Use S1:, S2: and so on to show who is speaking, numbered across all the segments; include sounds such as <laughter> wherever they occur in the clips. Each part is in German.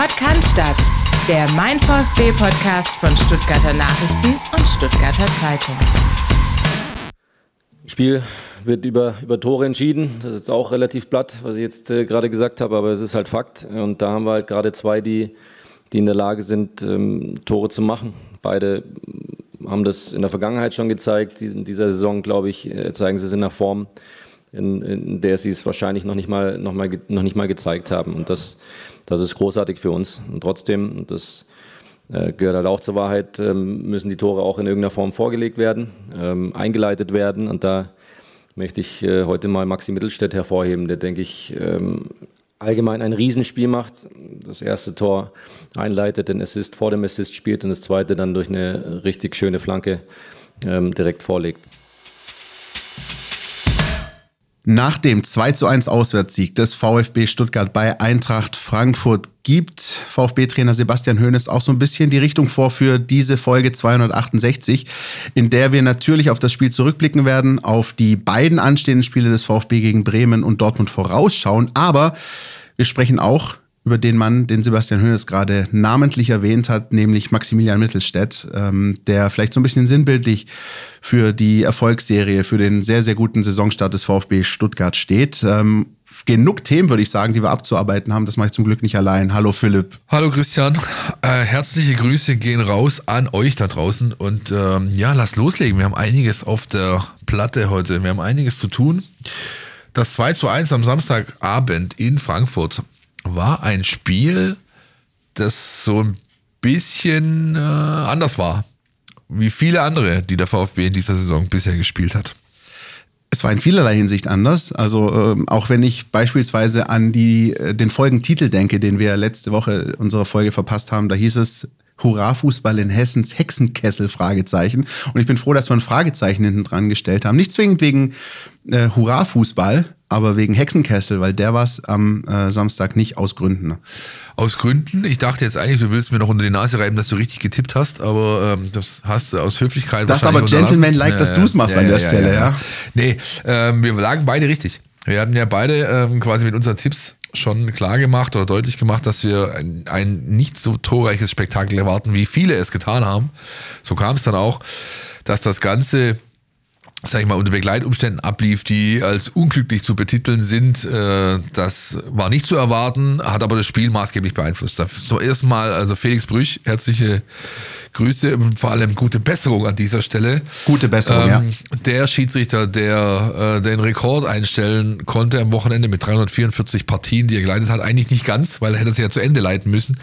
S1: Podcast, der Mein VfB Podcast von Stuttgarter Nachrichten und Stuttgarter Zeitung.
S2: Spiel wird über, über Tore entschieden. Das ist jetzt auch relativ platt, was ich jetzt äh, gerade gesagt habe, aber es ist halt Fakt. Und da haben wir halt gerade zwei, die, die in der Lage sind, ähm, Tore zu machen. Beide haben das in der Vergangenheit schon gezeigt. In dieser Saison, glaube ich, äh, zeigen sie es in der Form, in, in der sie es wahrscheinlich noch nicht mal, noch mal, noch nicht mal gezeigt haben. Und das, das ist großartig für uns. Und trotzdem, das äh, gehört halt auch zur Wahrheit, ähm, müssen die Tore auch in irgendeiner Form vorgelegt werden, ähm, eingeleitet werden. Und da möchte ich äh, heute mal Maxi Mittelstädt hervorheben, der, denke ich, ähm, allgemein ein Riesenspiel macht. Das erste Tor einleitet, den Assist vor dem Assist spielt und das zweite dann durch eine richtig schöne Flanke direkt vorlegt.
S3: Nach dem 2 zu 1 Auswärtssieg des VfB Stuttgart bei Eintracht Frankfurt gibt VfB-Trainer Sebastian Hoeneß auch so ein bisschen die Richtung vor für diese Folge 268, in der wir natürlich auf das Spiel zurückblicken werden, auf die beiden anstehenden Spiele des VfB gegen Bremen und Dortmund vorausschauen. Aber wir sprechen auch über den Mann, den Sebastian Hönes gerade namentlich erwähnt hat, nämlich Maximilian Mittelstädt, ähm, der vielleicht so ein bisschen sinnbildlich für die Erfolgsserie, für den sehr, sehr guten Saisonstart des VfB Stuttgart steht. Ähm, genug Themen, würde ich sagen, die wir abzuarbeiten haben. Das mache ich zum Glück nicht allein. Hallo Philipp.
S4: Hallo Christian. Äh, herzliche Grüße gehen raus an euch da draußen. Und ähm, ja, lasst loslegen. Wir haben einiges auf der Platte heute. Wir haben einiges zu tun. Das 2 zu 1 am Samstagabend in Frankfurt war ein Spiel, das so ein bisschen äh, anders war, wie viele andere, die der VfB in dieser Saison bisher gespielt hat.
S3: Es war in vielerlei Hinsicht anders. Also ähm, auch wenn ich beispielsweise an die, äh, den Folgentitel denke, den wir letzte Woche unserer Folge verpasst haben, da hieß es Hurra-Fußball in Hessens Hexenkessel, Fragezeichen. Und ich bin froh, dass wir ein Fragezeichen hinten dran gestellt haben. Nicht zwingend wegen äh, Hurra-Fußball, aber wegen Hexenkessel, weil der war es am äh, Samstag nicht aus Gründen.
S4: Aus Gründen? Ich dachte jetzt eigentlich, du willst mir noch unter die Nase reiben, dass du richtig getippt hast, aber ähm, das hast du aus Höflichkeit
S3: Das ist aber Gentleman-like, ja, dass du es machst ja, an der ja, Stelle, ja.
S4: Nee, ähm, wir lagen beide richtig. Wir hatten ja beide ähm, quasi mit unseren Tipps schon klar gemacht oder deutlich gemacht, dass wir ein, ein nicht so torreiches Spektakel erwarten, wie viele es getan haben. So kam es dann auch, dass das Ganze sag ich mal, unter Begleitumständen ablief, die als unglücklich zu betiteln sind. Äh, das war nicht zu erwarten, hat aber das Spiel maßgeblich beeinflusst. Zum ersten Mal, also Felix Brüch, herzliche Grüße und vor allem gute Besserung an dieser Stelle.
S3: Gute Besserung, ähm,
S4: ja. Der Schiedsrichter, der äh, den Rekord einstellen konnte am Wochenende mit 344 Partien, die er geleitet hat, eigentlich nicht ganz, weil er hätte sie ja zu Ende leiten müssen.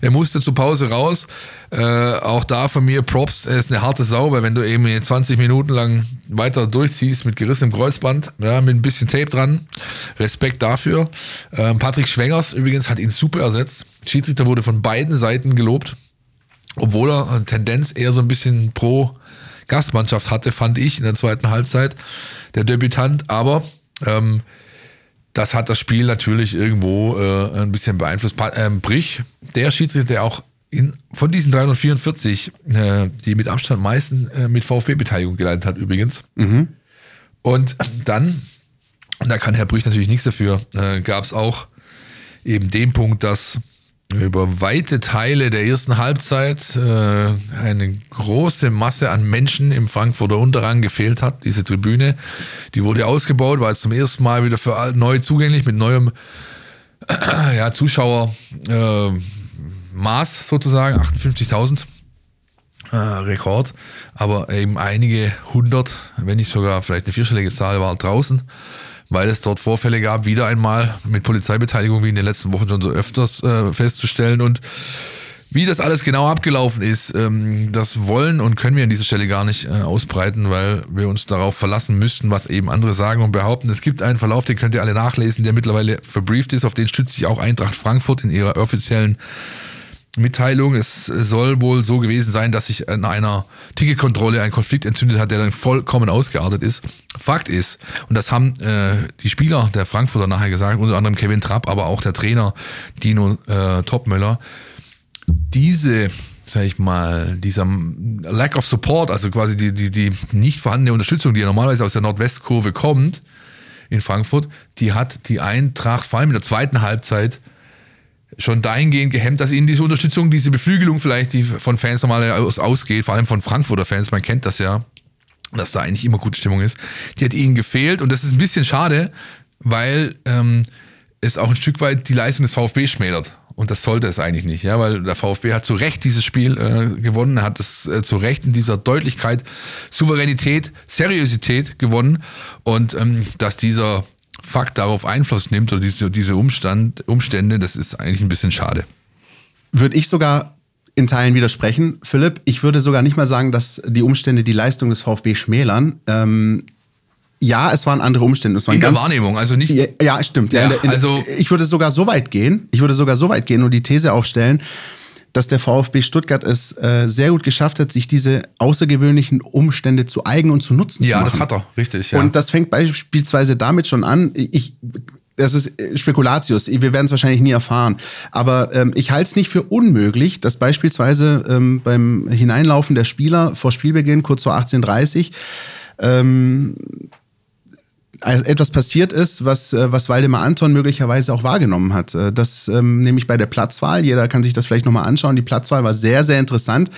S4: Er musste zur Pause raus. Äh, auch da von mir Props, er ist eine harte Sau, weil wenn du eben 20 Minuten lang weiter durchziehst mit gerissenem Kreuzband, ja, mit ein bisschen Tape dran, Respekt dafür. Ähm, Patrick Schwengers übrigens hat ihn super ersetzt. Schiedsrichter wurde von beiden Seiten gelobt, obwohl er eine Tendenz eher so ein bisschen pro Gastmannschaft hatte, fand ich in der zweiten Halbzeit, der Debütant. Aber ähm, das hat das Spiel natürlich irgendwo äh, ein bisschen beeinflusst. Ähm, Brich, der Schiedsrichter, der auch in, von diesen 344, äh, die mit Abstand meisten äh, mit VfB-Beteiligung geleitet hat übrigens. Mhm. Und dann, und da kann Herr Brüch natürlich nichts dafür, äh, gab es auch eben den Punkt, dass über weite Teile der ersten Halbzeit äh, eine große Masse an Menschen im Frankfurter Unterrang gefehlt hat. Diese Tribüne, die wurde ausgebaut, war jetzt zum ersten Mal wieder für neu zugänglich mit neuem <clears throat> ja, Zuschauermaß äh, sozusagen, 58.000. Äh, Rekord, aber eben einige hundert, wenn nicht sogar vielleicht eine vierstellige Zahl, war draußen weil es dort Vorfälle gab, wieder einmal mit Polizeibeteiligung wie in den letzten Wochen schon so öfters äh, festzustellen. Und wie das alles genau abgelaufen ist, ähm, das wollen und können wir an dieser Stelle gar nicht äh, ausbreiten, weil wir uns darauf verlassen müssten, was eben andere sagen und behaupten. Es gibt einen Verlauf, den könnt ihr alle nachlesen, der mittlerweile verbrieft ist. Auf den stützt sich auch Eintracht Frankfurt in ihrer offiziellen Mitteilung. Es soll wohl so gewesen sein, dass sich in einer Ticketkontrolle ein Konflikt entzündet hat, der dann vollkommen ausgeartet ist. Fakt ist, und das haben äh, die Spieler der Frankfurter nachher gesagt, unter anderem Kevin Trapp, aber auch der Trainer Dino äh, Topmöller, diese sag ich mal, dieser Lack of Support, also quasi die, die, die nicht vorhandene Unterstützung, die ja normalerweise aus der Nordwestkurve kommt in Frankfurt, die hat die Eintracht vor allem in der zweiten Halbzeit schon dahingehend gehemmt, dass ihnen diese Unterstützung, diese Beflügelung vielleicht, die von Fans normal aus, ausgeht, vor allem von Frankfurter Fans, man kennt das ja, dass da eigentlich immer gute Stimmung ist, die hat ihnen gefehlt und das ist ein bisschen schade, weil ähm, es auch ein Stück weit die Leistung des VfB schmälert. Und das sollte es eigentlich nicht, ja, weil der VfB hat zu Recht dieses Spiel äh, gewonnen, hat es äh, zu Recht in dieser Deutlichkeit, Souveränität, Seriosität gewonnen und ähm, dass dieser Fakt darauf Einfluss nimmt oder diese, diese Umstand, Umstände, das ist eigentlich ein bisschen schade.
S3: Würde ich sogar in Teilen widersprechen, Philipp. Ich würde sogar nicht mal sagen, dass die Umstände die Leistung des VfB schmälern. Ähm, ja, es waren andere Umstände. Es waren
S4: in
S3: ganz,
S4: der Wahrnehmung, also nicht.
S3: Ja, ja stimmt. Ja,
S4: Ja,
S3: in der, in der,
S4: also-
S3: ich würde sogar so weit gehen, ich würde sogar so weit gehen und die These aufstellen, dass der VfB Stuttgart es äh, sehr gut geschafft hat, sich diese außergewöhnlichen Umstände zu eigen und zu nutzen
S4: Ja,
S3: zu machen.
S4: das hat er, richtig. Ja.
S3: Und das fängt beispielsweise damit schon an. Ich, das ist äh, Spekulatius. Wir werden es wahrscheinlich nie erfahren. Aber ähm, ich halte es nicht für unmöglich, dass beispielsweise ähm, beim Hineinlaufen der Spieler vor Spielbeginn, kurz vor 18.30 ähm, etwas passiert ist, was, äh, was Waldemar Anton möglicherweise auch wahrgenommen hat. Äh, Das ähm, nämlich bei der Platzwahl, jeder kann sich das vielleicht nochmal anschauen, die Platzwahl war sehr, sehr interessant.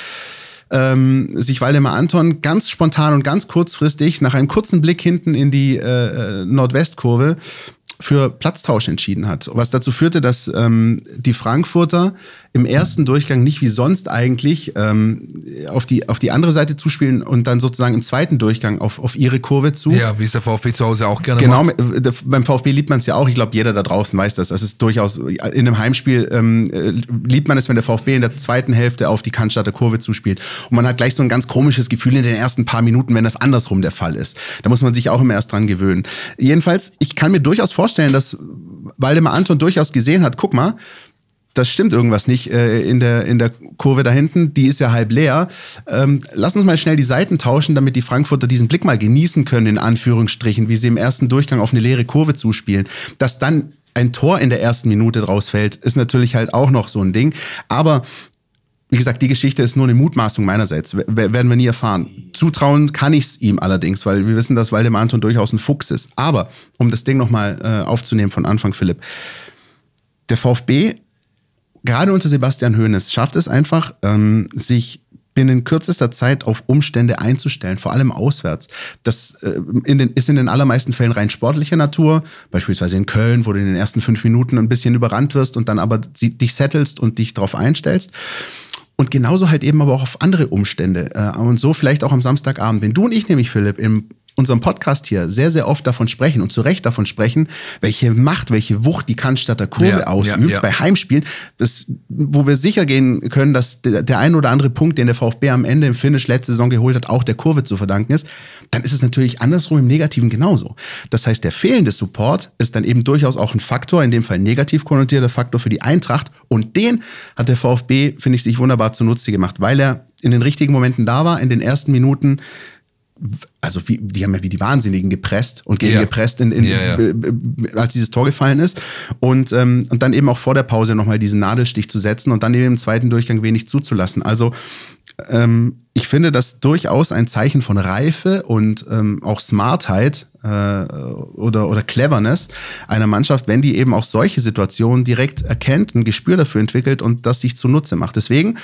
S3: Ähm, sich Waldemar Anton ganz spontan und ganz kurzfristig nach einem kurzen Blick hinten in die äh, äh, Nordwestkurve für Platztausch entschieden hat. Was dazu führte, dass ähm, die Frankfurter im ersten Durchgang nicht wie sonst eigentlich ähm, auf, die, auf die andere Seite zuspielen und dann sozusagen im zweiten Durchgang auf, auf ihre Kurve zu.
S4: ja, wie es der VfB zu Hause auch gerne
S3: Genau,
S4: macht.
S3: äh, beim VfB liebt man es ja auch. Ich glaube, jeder da draußen weiß das. Das ist durchaus in einem Heimspiel ähm, äh, liebt man es, wenn der VfB in der zweiten Hälfte auf die Cannstatter Kurve zuspielt. Und man hat gleich so ein ganz komisches Gefühl in den ersten paar Minuten, wenn das andersrum der Fall ist. Da muss man sich auch immer erst dran gewöhnen. Jedenfalls, ich kann mir durchaus vorstellen, dass Waldemar Anton durchaus gesehen hat, guck mal, das stimmt irgendwas nicht äh, in, der, in der Kurve da hinten, die ist ja halb leer. Ähm, lass uns mal schnell die Seiten tauschen, damit die Frankfurter diesen Blick mal genießen können, in Anführungsstrichen, wie sie im ersten Durchgang auf eine leere Kurve zuspielen. Dass dann ein Tor in der ersten Minute draus fällt, ist natürlich halt auch noch so ein Ding. Aber wie gesagt, die Geschichte ist nur eine Mutmaßung meinerseits. W werden wir nie erfahren. Zutrauen kann ich es ihm allerdings, weil wir wissen, dass Waldemar Anton durchaus ein Fuchs ist. Aber, um das Ding nochmal äh, aufzunehmen von Anfang, Philipp, der VfB, gerade unter Sebastian Hoeneß, schafft es einfach, ähm, sich binnen kürzester Zeit auf Umstände einzustellen, vor allem auswärts. Das äh, in den, ist in den allermeisten Fällen rein sportlicher Natur, beispielsweise in Köln, wo du in den ersten fünf Minuten ein bisschen überrannt wirst und dann aber dich settelst und dich darauf einstellst. Und genauso halt eben aber auch auf andere Umstände. Äh, Und so vielleicht auch am Samstagabend. Wenn du und ich nämlich, Philipp, im unserem Podcast hier sehr, sehr oft davon sprechen und zu Recht davon sprechen, welche Macht, welche Wucht die Cannstatter Kurve
S4: Ja,
S3: ausübt
S4: ja, ja.
S3: bei Heimspielen, das, wo wir sicher gehen können, dass der, der ein oder andere Punkt, den der VfB am Ende im Finish letzte Saison geholt hat, auch der Kurve zu verdanken ist, dann ist es natürlich andersrum im Negativen genauso. Das heißt, der fehlende Support ist dann eben durchaus auch ein Faktor, in dem Fall negativ konnotierter Faktor für die Eintracht und den hat der VfB, finde ich, sich wunderbar zunutze gemacht, weil er in den richtigen Momenten da war, in den ersten Minuten also wie, die haben ja wie die Wahnsinnigen gepresst und gegen
S4: Ja.
S3: gepresst, in, in,
S4: Ja, ja.
S3: äh, äh, als dieses Tor gefallen ist. Und, ähm, und dann eben auch vor der Pause nochmal diesen Nadelstich zu setzen und dann eben im zweiten Durchgang wenig zuzulassen. Also ähm, ich finde das durchaus ein Zeichen von Reife und ähm, auch Smartheit äh, oder, oder Cleverness einer Mannschaft, wenn die eben auch solche Situationen direkt erkennt, ein Gespür dafür entwickelt und das sich zunutze macht. Deswegen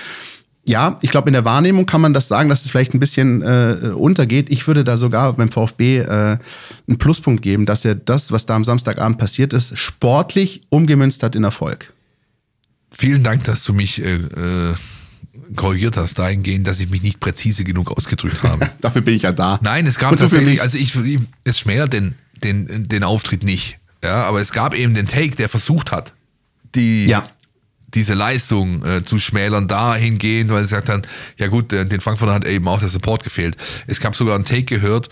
S3: ja, ich glaube, in der Wahrnehmung kann man das sagen, dass es vielleicht ein bisschen äh, untergeht. Ich würde da sogar beim VfB äh, einen Pluspunkt geben, dass er das, was da am Samstagabend passiert ist, sportlich umgemünzt hat in Erfolg.
S4: Vielen Dank, dass du mich äh, äh, korrigiert hast, dahingehend, dass ich mich nicht präzise genug ausgedrückt <laughs> habe.
S3: Dafür bin ich ja da.
S4: Nein, es gab tatsächlich, also ich, es schmälert den, den, den Auftritt nicht. Ja, aber es gab eben den Take, der versucht hat, die,
S3: Ja.
S4: Diese Leistung äh, zu schmälern, dahingehend, weil sie gesagt haben, ja gut, äh, den Frankfurter hat eben auch der Support gefehlt. Es gab sogar einen Take gehört,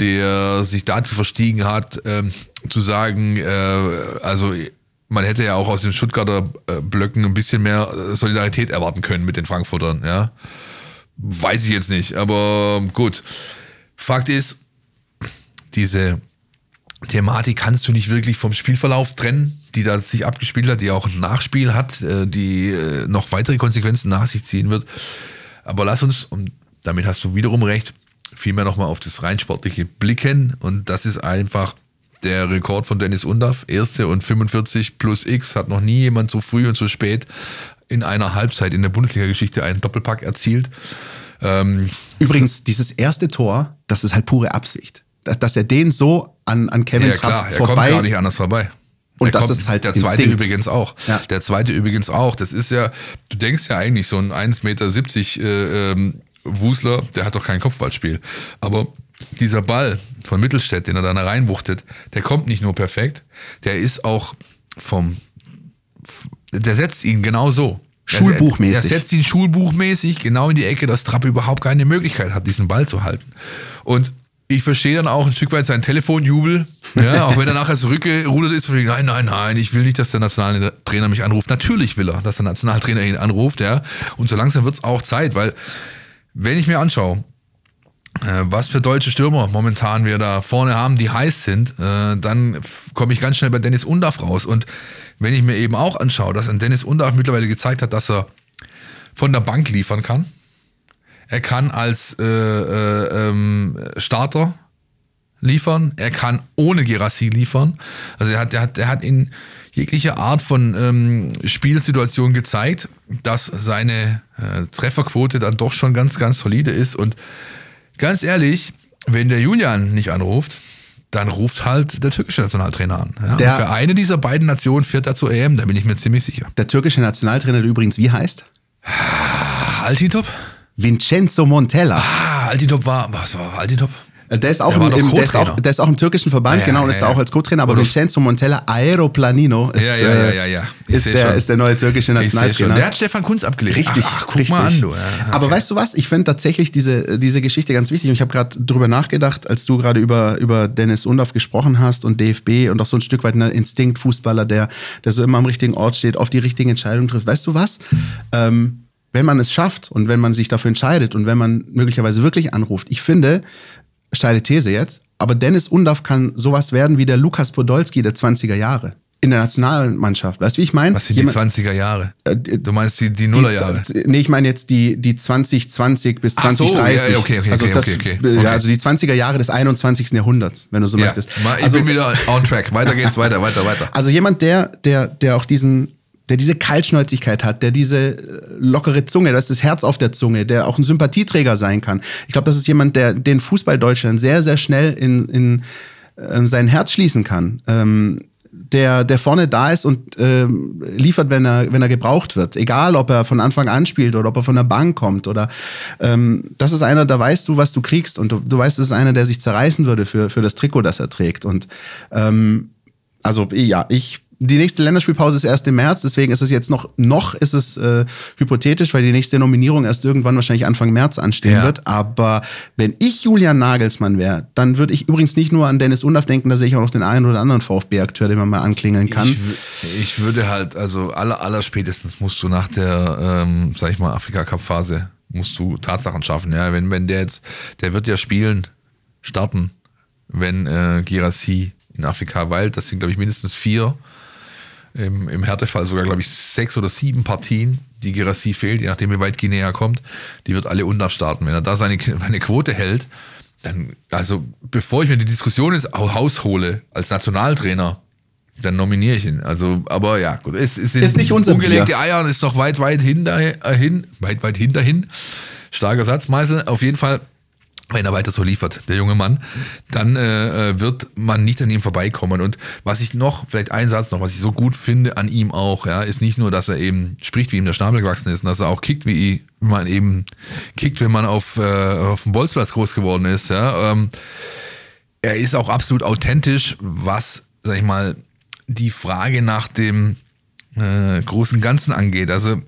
S4: der sich dazu verstiegen hat, ähm, zu sagen, äh, also man hätte ja auch aus den Stuttgarter äh, Blöcken ein bisschen mehr äh, Solidarität erwarten können mit den Frankfurtern, ja. Weiß ich jetzt nicht, aber gut. Fakt ist, diese Thematik kannst du nicht wirklich vom Spielverlauf trennen, die da sich abgespielt hat, die auch ein Nachspiel hat, äh, die äh, noch weitere Konsequenzen nach sich ziehen wird. Aber lass uns, und damit hast du wiederum recht, vielmehr nochmal auf das rein sportliche blicken. Und das ist einfach der Rekord von Dennis Undaff, erste und 45 plus X, hat noch nie jemand so früh und so spät in einer Halbzeit in der Bundesliga-Geschichte einen Doppelpack erzielt. Ähm,
S3: Übrigens, dieses erste Tor, das ist halt pure Absicht. Dass, dass er den so an, an Kevin
S4: ja,
S3: Trapp
S4: klar, er
S3: vorbei.
S4: kommt gar nicht anders vorbei.
S3: Und
S4: Der
S3: das
S4: kommt-
S3: ist halt
S4: der zweite
S3: Instinkt.
S4: übrigens auch.
S3: Ja.
S4: Der zweite übrigens auch. Das ist ja, du denkst ja eigentlich, so ein 1,70 Meter äh, ähm, Wusler, der hat doch kein Kopfballspiel. Aber dieser Ball von Mittelstädt, den er dann reinwuchtet, der kommt nicht nur perfekt, der ist auch vom, der setzt ihn genau so.
S3: Schulbuchmäßig.
S4: Der setzt ihn schulbuchmäßig genau in die Ecke, dass Trapp überhaupt keine Möglichkeit hat, diesen Ball zu halten. Und ich verstehe dann auch ein Stück weit seinen Telefonjubel, ja, <laughs> auch wenn er nachher zurückgerudert ist, von nein, nein, nein, ich will nicht, dass der Nationaltrainer mich anruft. Natürlich will er, dass der Nationaltrainer ihn anruft, ja. Und so langsam wird es auch Zeit, weil wenn ich mir anschaue, äh, was für deutsche Stürmer momentan wir da vorne haben, die heiß sind, äh, dann komme ich ganz schnell bei Dennis Undaff raus. Und wenn ich mir eben auch anschaue, dass ein Dennis Undaff mittlerweile gezeigt hat, dass er von der Bank liefern kann, er kann als äh, äh, ähm, Starter liefern, er kann ohne Gerassi liefern. Also er hat, er hat, er hat in jeglicher Art von ähm, Spielsituation gezeigt, dass seine äh, Trefferquote dann doch schon ganz, ganz solide ist. Und ganz ehrlich, wenn der Julian nicht anruft, dann ruft halt der türkische Nationaltrainer an. Ja?
S3: Der-
S4: für eine dieser beiden Nationen fährt er zur EM, da bin ich mir ziemlich sicher.
S3: Der türkische Nationaltrainer, der übrigens wie heißt?
S4: Altintop?
S3: Vincenzo Montella.
S4: Ah, Altintop war, was war Altintop?
S3: Äh, Der ist, auch
S4: Der
S3: im, im, der, ist auch, der ist auch im türkischen Verband,
S4: Ja,
S3: genau,
S4: ja,
S3: und ist
S4: ja.
S3: da auch als Co-Trainer, aber
S4: Aber
S3: Vincenzo Montella Aeroplanino ist, äh, ist, der, ist der neue türkische. Nationaltrainer.
S4: Der hat Stefan Kunz abgelegt.
S3: Richtig,
S4: ach, ach, guck
S3: richtig.
S4: mal an, du.
S3: Aber
S4: okay.
S3: weißt du was? Ich finde tatsächlich diese, diese Geschichte ganz wichtig. Und ich habe gerade drüber nachgedacht, als du gerade über, über Dennis Undorf gesprochen hast und DFB und auch so ein Stück weit ein Instinktfußballer, der, der so immer am richtigen Ort steht, auf die richtigen Entscheidungen trifft. Weißt du was? Ähm, wenn man es schafft und wenn man sich dafür entscheidet und wenn man möglicherweise wirklich anruft, ich finde, steile These jetzt, aber Dennis Undorf kann sowas werden wie der Lukas Podolski der 20er Jahre. In der Nationalmannschaft. Weißt du, wie ich meine?
S4: Was sind die 20er Jahre?
S3: Äh, die-
S4: Du meinst die, die
S3: die,
S4: Nullerjahre?
S3: Z- Nee, ich meine jetzt die, die 2020 bis
S4: Ach so,
S3: 2030.
S4: ja, okay, okay,
S3: also,
S4: okay,
S3: das,
S4: okay, okay.
S3: Ja, also die 20er Jahre des 21. Jahrhunderts, wenn du so
S4: Ja,
S3: möchtest.
S4: ich
S3: Also,
S4: bin wieder on track. Weiter geht's, weiter, weiter, weiter.
S3: also jemand, der, der, der auch diesen, der diese Kaltschnäuzigkeit hat, der diese äh, lockere Zunge, das ist das Herz auf der Zunge, der auch ein Sympathieträger sein kann. Ich glaube, das ist jemand, der den Fußball Deutschland sehr, sehr schnell in, in ähm, sein Herz schließen kann. Ähm, der, der vorne da ist und ähm, liefert, wenn er, wenn er gebraucht wird. Egal, ob er von Anfang an spielt oder ob er von der Bank kommt. Oder ähm, das ist einer, da weißt du, was du kriegst. Und du, du weißt, das ist einer, der sich zerreißen würde für, für das Trikot, das er trägt. Und ähm, also ja, ich die nächste Länderspielpause ist erst im März, deswegen ist es jetzt noch noch ist es äh, hypothetisch, weil die nächste Nominierung erst irgendwann wahrscheinlich Anfang März anstehen
S4: Ja.
S3: wird. Aber wenn ich Julian Nagelsmann wäre, dann würde ich übrigens nicht nur an Dennis Undaff denken, da sehe ich auch noch den einen oder anderen VfB-Akteur, den man mal anklingeln kann.
S4: Ich, ich würde halt, also aller, aller spätestens musst du nach der, ähm, sag ich mal, Afrika-Cup-Phase, musst du Tatsachen schaffen. Ja, wenn, wenn der jetzt, der wird ja spielen, starten, wenn äh, Girassi in Afrika weilt. Das sind, glaube ich, mindestens vier. Im, im Härtefall sogar, glaube ich, sechs oder sieben Partien, die Girassi fehlt, je nachdem, wie weit Guinea kommt. Die wird alle Undaf starten. Wenn er da seine, seine Quote hält, dann, also bevor ich mir die Diskussion ins Haus hole als Nationaltrainer, dann nominiere ich ihn. Also, aber ja, gut. Es, es sind
S3: Ist nicht unser
S4: ungelegte
S3: Bier.
S4: Eier und ist noch weit, weit hinter, äh, hin, weit, weit hinterhin. Starker Satz, Meißel. Auf jeden Fall, wenn er weiter so liefert, der junge Mann, dann äh, äh, wird man nicht an ihm vorbeikommen. Und was ich noch, vielleicht ein Satz noch, was ich so gut finde an ihm auch, ja, ist nicht nur, dass er eben spricht, wie ihm der Schnabel gewachsen ist, und dass er auch kickt, wie man eben kickt, wenn man auf, äh, auf dem Bolzplatz groß geworden ist, ja. Ähm, er ist auch absolut authentisch, was, sag ich mal, die Frage nach dem äh, großen Ganzen angeht. Also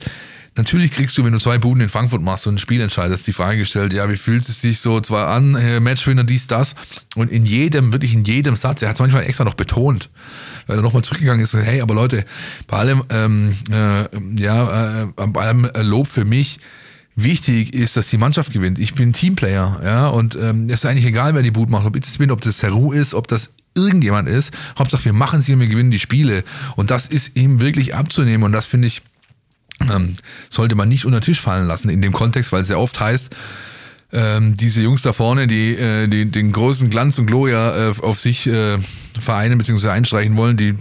S4: natürlich kriegst du, wenn du zwei Buden in Frankfurt machst und ein Spiel entscheidest, die Frage gestellt, ja, wie fühlt es sich so zwar an, äh, Matchwinner, dies, das. Und in jedem, wirklich in jedem Satz, er hat es manchmal extra noch betont, weil er nochmal zurückgegangen ist und hey, aber Leute, bei allem, ähm, äh, ja, äh, bei allem äh, Lob für mich, Wichtig ist, dass die Mannschaft gewinnt. Ich bin Teamplayer, ja, und ähm, es ist eigentlich egal, wer die Boot macht, ob ich das bin, ob das Heru ist, ob das irgendjemand ist. Hauptsache, wir machen sie und wir gewinnen die Spiele. Und das ist ihm wirklich abzunehmen. Und das finde ich, ähm, sollte man nicht unter den Tisch fallen lassen in dem Kontext, weil es sehr oft heißt, ähm, diese Jungs da vorne, die, äh, die den großen Glanz und Gloria äh, auf sich äh, vereinen bzw. einstreichen wollen, die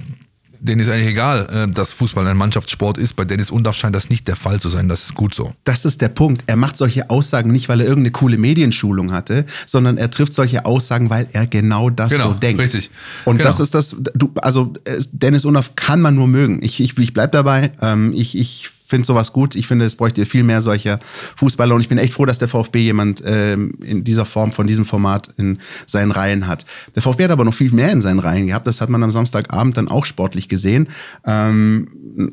S4: denen ist eigentlich egal, äh, dass Fußball ein Mannschaftssport ist. Bei Dennis Undaff scheint das nicht der Fall zu sein. Das ist gut so.
S3: Das ist der Punkt. Er macht solche Aussagen nicht, weil er irgendeine coole Medienschulung hatte, sondern er trifft solche Aussagen, weil er genau das
S4: genau,
S3: so denkt.
S4: Richtig.
S3: Und
S4: genau.
S3: das ist das, du, also Dennis Undaff kann man nur mögen. Ich, ich, ich bleib dabei. Ähm, ich, ich finde sowas gut. Ich finde, es bräuchte viel mehr solcher Fußballer und ich bin echt froh, dass der VfB jemand ähm, in dieser Form, von diesem Format in seinen Reihen hat. Der VfB hat aber noch viel mehr in seinen Reihen gehabt. Das hat man am Samstagabend dann auch sportlich gesehen. Ähm,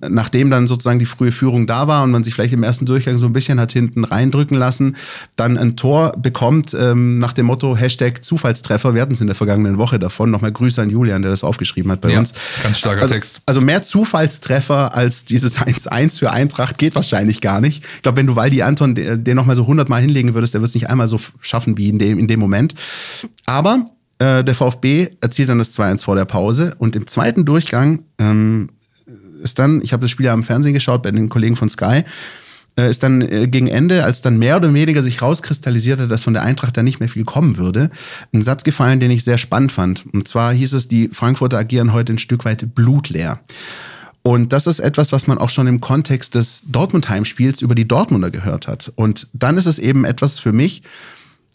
S3: nachdem dann sozusagen die frühe Führung da war und man sich vielleicht im ersten Durchgang so ein bisschen hat hinten reindrücken lassen, dann ein Tor bekommt ähm, nach dem Motto Hashtag Zufallstreffer. Wir hatten es in der vergangenen Woche davon. Nochmal Grüße an Julian, der das aufgeschrieben hat bei
S4: ja,
S3: uns.
S4: Ganz starker
S3: also,
S4: Text.
S3: Also mehr Zufallstreffer als dieses <laughs> 1-1 für Eintracht geht wahrscheinlich gar nicht. Ich glaube, wenn du Waldi Anton den, nochmal so 100 Mal hinlegen würdest, der wird es nicht einmal so schaffen wie in dem, in dem Moment. Aber äh, der VfB erzielt dann das 2-1 vor der Pause und im zweiten Durchgang ähm, ist dann, ich habe das Spiel ja am Fernsehen geschaut bei den Kollegen von Sky, äh, ist dann äh, gegen Ende, als dann mehr oder weniger sich rauskristallisierte, dass von der Eintracht da nicht mehr viel kommen würde, ein Satz gefallen, den ich sehr spannend fand. Und zwar hieß es, die Frankfurter agieren heute ein Stück weit blutleer. Und das ist etwas, was man auch schon im Kontext des Dortmund-Heimspiels über die Dortmunder gehört hat. Und dann ist es eben etwas für mich,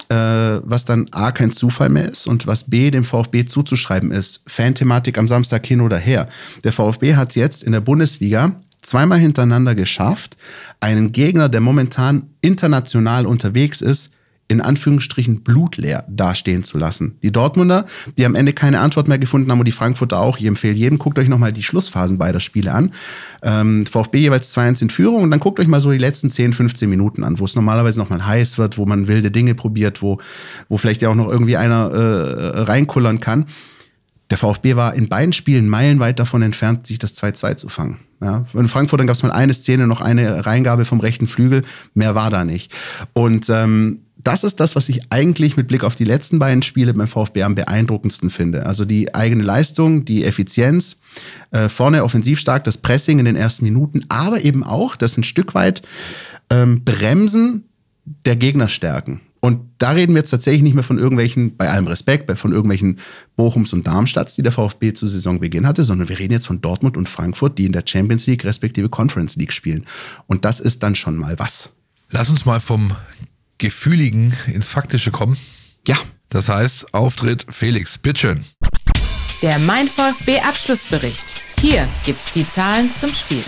S3: äh, was dann A kein Zufall mehr ist und was B dem VfB zuzuschreiben ist. Fanthematik am Samstag hin oder her. Der VfB hat es jetzt in der Bundesliga zweimal hintereinander geschafft, einen Gegner, der momentan international unterwegs ist, in Anführungsstrichen blutleer dastehen zu lassen. Die Dortmunder, die am Ende keine Antwort mehr gefunden haben und die Frankfurter auch. Ich empfehle jedem, guckt euch nochmal die Schlussphasen beider Spiele an. Ähm, VfB jeweils 2-1 in Führung und dann guckt euch mal so die letzten 10, 15 Minuten an, wo es normalerweise nochmal heiß wird, wo man wilde Dinge probiert, wo, wo vielleicht ja auch noch irgendwie einer äh, reinkullern kann. Der VfB war in beiden Spielen meilenweit davon entfernt, sich das 2-2 zu fangen. Ja, in Frankfurt gab es mal eine Szene, noch eine Reingabe vom rechten Flügel, mehr war da nicht. Und ähm, das ist das, was ich eigentlich mit Blick auf die letzten beiden Spiele beim VfB am beeindruckendsten finde. Also die eigene Leistung, die Effizienz, äh, vorne offensiv stark, das Pressing in den ersten Minuten, aber eben auch das ein Stück weit ähm, Bremsen der Gegnerstärken. Und da reden wir jetzt tatsächlich nicht mehr von irgendwelchen, bei allem Respekt, von irgendwelchen Bochums und Darmstadts, die der VfB zu Saisonbeginn hatte, sondern wir reden jetzt von Dortmund und Frankfurt, die in der Champions League respektive Conference League spielen. Und das ist dann schon mal was.
S4: Lass uns mal vom Gefühligen ins Faktische kommen.
S3: Ja.
S4: Das heißt, Auftritt Felix, bitteschön.
S1: Der Mein VfB Abschlussbericht. Hier gibt's die Zahlen zum Spiel.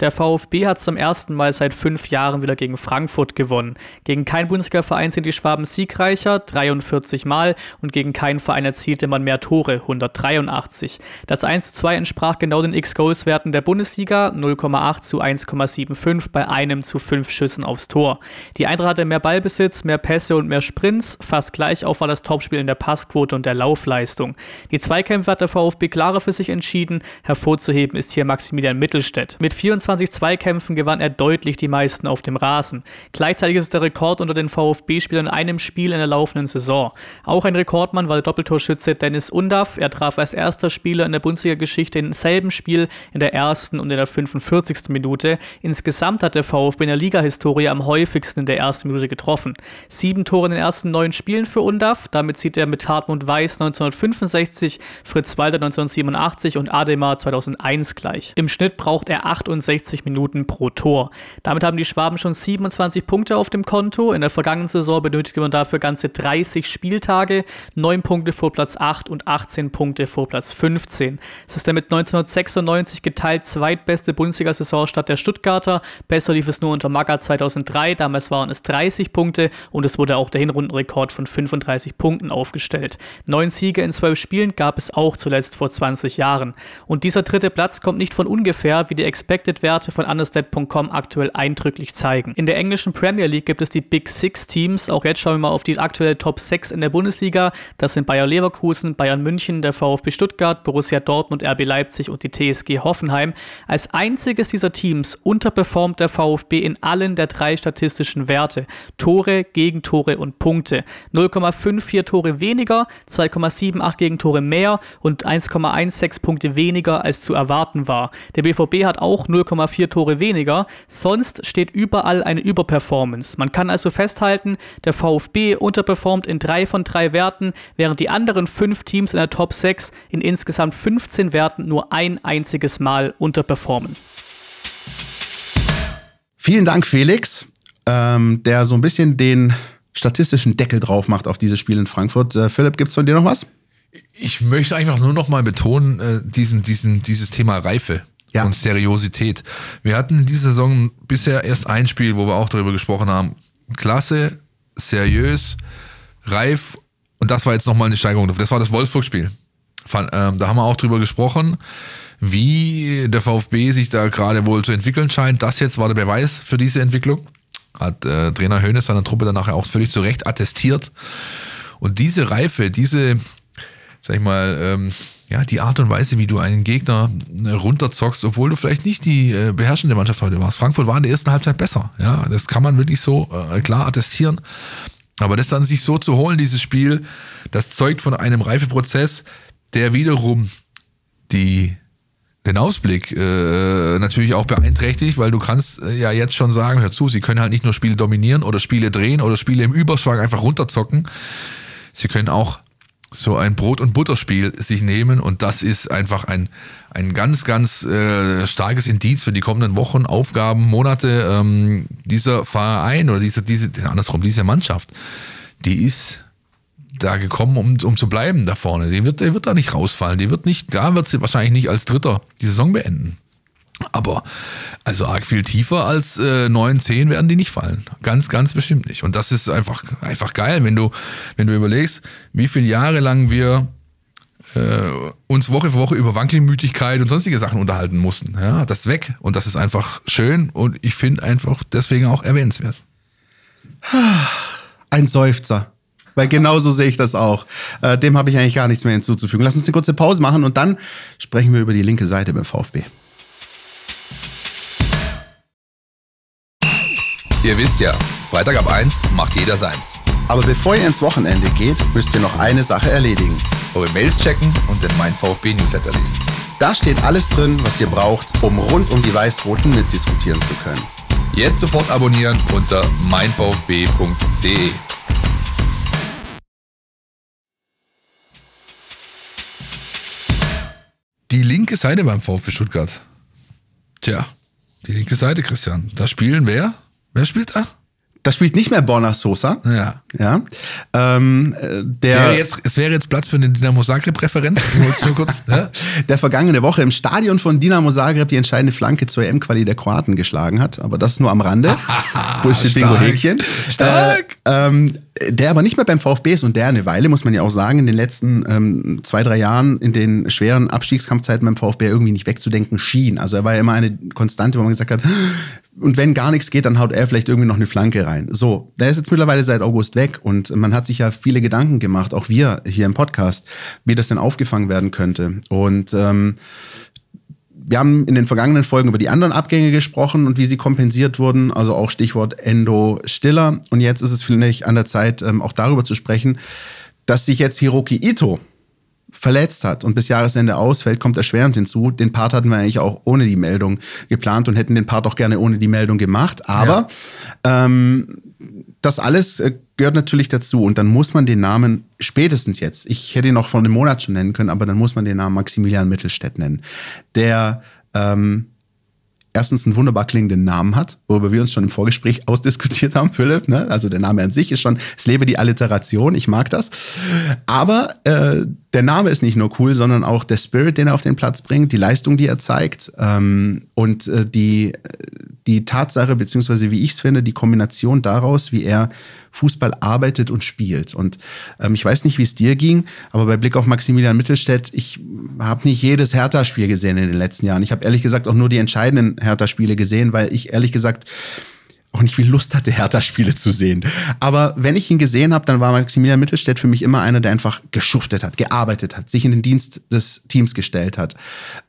S5: Der VfB hat zum ersten Mal seit fünf Jahren wieder gegen Frankfurt gewonnen. Gegen keinen Bundesliga-Verein sind die Schwaben siegreicher, 43 Mal, und gegen keinen Verein erzielte man mehr Tore, 183. Das 1 zu 2 entsprach genau den X-Goals-Werten der Bundesliga, 0,8 zu 1,75 bei einem zu fünf Schüssen aufs Tor. Die Eintracht hatte mehr Ballbesitz, mehr Pässe und mehr Sprints, fast gleich auf war das Topspiel in der Passquote und der Laufleistung. Die Zweikämpfe hat der VfB klarer für sich entschieden, hervorzuheben ist hier Maximilian Mittelstädt. Mit 24 24 Zweikämpfen gewann er deutlich die meisten auf dem Rasen. Gleichzeitig ist es der Rekord unter den VfB-Spielern in einem Spiel in der laufenden Saison. Auch ein Rekordmann war der Doppeltorschütze Dennis Undaff. Er traf als erster Spieler in der Bundesliga-Geschichte in selben Spiel in der ersten und in der 45. Minute. Insgesamt hat der VfB in der Liga-Historie am häufigsten in der ersten Minute getroffen. Sieben Tore in den ersten neun Spielen für Undaff. Damit zieht er mit Hartmut Weiß 1965, Fritz Walter 1987 und Ademar 2001 gleich. Im Schnitt braucht er 68 60 Minuten pro Tor. Damit haben die Schwaben schon 27 Punkte auf dem Konto. In der vergangenen Saison benötigte man dafür ganze 30 Spieltage, 9 Punkte vor Platz 8 und 18 Punkte vor Platz 15. Es ist der mit 1996 geteilt zweitbeste Bundesliga-Saisonstart der Stuttgarter. Besser lief es nur unter Magga 2003, damals waren es 30 Punkte und es wurde auch der Hinrundenrekord von 35 Punkten aufgestellt. Neun Siege in zwölf Spielen gab es auch zuletzt vor 20 Jahren. Und dieser dritte Platz kommt nicht von ungefähr, wie die Expected Werte von understat.com aktuell eindrücklich zeigen. In der englischen Premier League gibt es die Big Six Teams. Auch jetzt schauen wir mal auf die aktuelle Top 6 in der Bundesliga. Das sind Bayer Leverkusen, Bayern München, der VfB Stuttgart, Borussia Dortmund, RB Leipzig und die TSG Hoffenheim. Als einziges dieser Teams unterperformt der VfB in allen der drei statistischen Werte. Tore, Gegentore und Punkte. 0,54 Tore weniger, 2,78 Gegentore mehr und 1,16 Punkte weniger als zu erwarten war. Der BVB hat auch 0, 2,4 Tore weniger, sonst steht überall eine Überperformance. Man kann also festhalten, der VfB unterperformt in drei von drei Werten, während die anderen fünf Teams in der Top 6 in insgesamt 15 Werten nur ein einziges Mal unterperformen.
S3: Vielen Dank, Felix, ähm, der so ein bisschen den statistischen Deckel drauf macht auf dieses Spiel in Frankfurt. Äh, Philipp, gibt's von dir noch was?
S4: Ich möchte einfach nur noch mal betonen, äh, diesen, diesen, dieses Thema Reife
S3: Ja.
S4: und Seriosität. Wir hatten in dieser Saison bisher erst ein Spiel, wo wir auch darüber gesprochen haben. Klasse, seriös, reif und das war jetzt nochmal eine Steigerung. Das war das Wolfsburg-Spiel. Ähm, Da haben wir auch drüber gesprochen, wie der VfB sich da gerade wohl zu entwickeln scheint. Das jetzt war der Beweis für diese Entwicklung. Hat äh, Trainer Hönes seiner Truppe dann nachher auch völlig zu Recht attestiert. Und diese Reife, diese, sag ich mal, ähm, ja, die Art und Weise, wie du einen Gegner äh, runterzockst, obwohl du vielleicht nicht die äh, beherrschende Mannschaft heute warst. Frankfurt war in der ersten Halbzeit besser. Ja, das kann man wirklich so äh, klar attestieren. Aber das dann sich so zu holen, dieses Spiel, das zeugt von einem Reifeprozess, der wiederum die den Ausblick äh, natürlich auch beeinträchtigt, weil du kannst äh, ja jetzt schon sagen, hör zu, sie können halt nicht nur Spiele dominieren oder Spiele drehen oder Spiele im Überschwang einfach runterzocken. Sie können auch so ein Brot- und Butterspiel sich nehmen und das ist einfach ein, ein ganz, ganz äh, starkes Indiz für die kommenden Wochen, Aufgaben, Monate. Ähm, dieser Verein oder diese, diese, andersrum, diese Mannschaft, die ist da gekommen, um, um zu bleiben da vorne. Die wird, die wird da nicht rausfallen. Die wird nicht, da wird sie wahrscheinlich nicht als Dritter die Saison beenden. Aber also arg viel tiefer als äh, 9, 10 werden die nicht fallen. Ganz, ganz bestimmt nicht. Und das ist einfach, einfach geil, wenn du, wenn du überlegst, wie viele Jahre lang wir äh, uns Woche für Woche über Wankelmütigkeit und sonstige Sachen unterhalten mussten. Ja, das ist weg. Und das ist einfach schön und ich finde einfach deswegen auch erwähnenswert.
S3: Ein Seufzer. Weil genauso sehe ich das auch. Äh, dem habe ich eigentlich gar nichts mehr hinzuzufügen. Lass uns eine kurze Pause machen und dann sprechen wir über die linke Seite beim VfB.
S6: Ihr wisst ja, Freitag ab 1 macht jeder seins.
S3: Aber bevor ihr ins Wochenende geht, müsst ihr noch eine Sache erledigen.
S6: Eure Mails checken und den Mein VfB Newsletter lesen.
S3: Da steht alles drin, was ihr braucht, um rund um die Weiß-Roten mitdiskutieren zu können.
S6: Jetzt sofort abonnieren unter meinvfb.de.
S4: Die linke Seite beim VfB Stuttgart. Tja, die linke Seite, Christian. Da spielen wer? Wer spielt da?
S3: Da spielt nicht mehr Borna Sosa.
S4: Ja.
S3: Ja. Ähm, äh,
S4: Es
S3: der,
S4: wäre, jetzt, es wäre jetzt Platz für eine Dynamo Zagreb-Referenz. Ja? <laughs>
S3: der vergangene Woche im Stadion von Dinamo Zagreb die entscheidende Flanke zur EM-Quali der Kroaten geschlagen hat. Aber das nur am Rande. <laughs> Bullshit-Bingo-Häkchen.
S4: Stark.
S3: Äh, ähm, der aber nicht mehr beim VfB ist und der eine Weile, muss man ja auch sagen, in den letzten ähm, zwei, drei Jahren in den schweren Abstiegskampfzeiten beim VfB irgendwie nicht wegzudenken schien. Also er war ja immer eine Konstante, wo man gesagt hat, und wenn gar nichts geht, dann haut er vielleicht irgendwie noch eine Flanke rein. So, der ist jetzt mittlerweile seit August weg und man hat sich ja viele Gedanken gemacht, auch wir hier im Podcast, wie das denn aufgefangen werden könnte. Und ähm, wir haben in den vergangenen Folgen über die anderen Abgänge gesprochen und wie sie kompensiert wurden, also auch Stichwort Endo Stiller. Und jetzt ist es vielleicht an der Zeit, ähm, auch darüber zu sprechen, dass sich jetzt Hiroki Ito verletzt hat und bis Jahresende ausfällt, kommt erschwerend hinzu. Den Part hatten wir eigentlich auch ohne die Meldung geplant und hätten den Part auch gerne ohne die Meldung gemacht. Aber ähm, das alles äh, gehört natürlich dazu und dann muss man den Namen spätestens jetzt, ich hätte ihn noch vor einem Monat schon nennen können, aber dann muss man den Namen Maximilian Mittelstädt nennen, der ähm, erstens einen wunderbar klingenden Namen hat, worüber wir uns schon im Vorgespräch <laughs> ausdiskutiert haben, Philipp. Ne? Also der Name an sich ist schon, es lebe die Alliteration, ich mag das. Aber äh, der Name ist nicht nur cool, sondern auch der Spirit, den er auf den Platz bringt, die Leistung, die er zeigt ähm, und äh, die, die Tatsache, beziehungsweise wie ich es finde, die Kombination daraus, wie er Fußball arbeitet und spielt. Und ähm, ich weiß nicht, wie es dir ging, aber bei Blick auf Maximilian Mittelstädt, ich habe nicht jedes Hertha-Spiel gesehen in den letzten Jahren. Ich habe ehrlich gesagt auch nur die entscheidenden Hertha-Spiele gesehen, weil ich ehrlich gesagt auch nicht viel Lust hatte, Hertha-Spiele zu sehen. Aber wenn ich ihn gesehen habe, dann war Maximilian Mittelstädt für mich immer einer, der einfach geschuftet hat, gearbeitet hat, sich in den Dienst des Teams gestellt hat.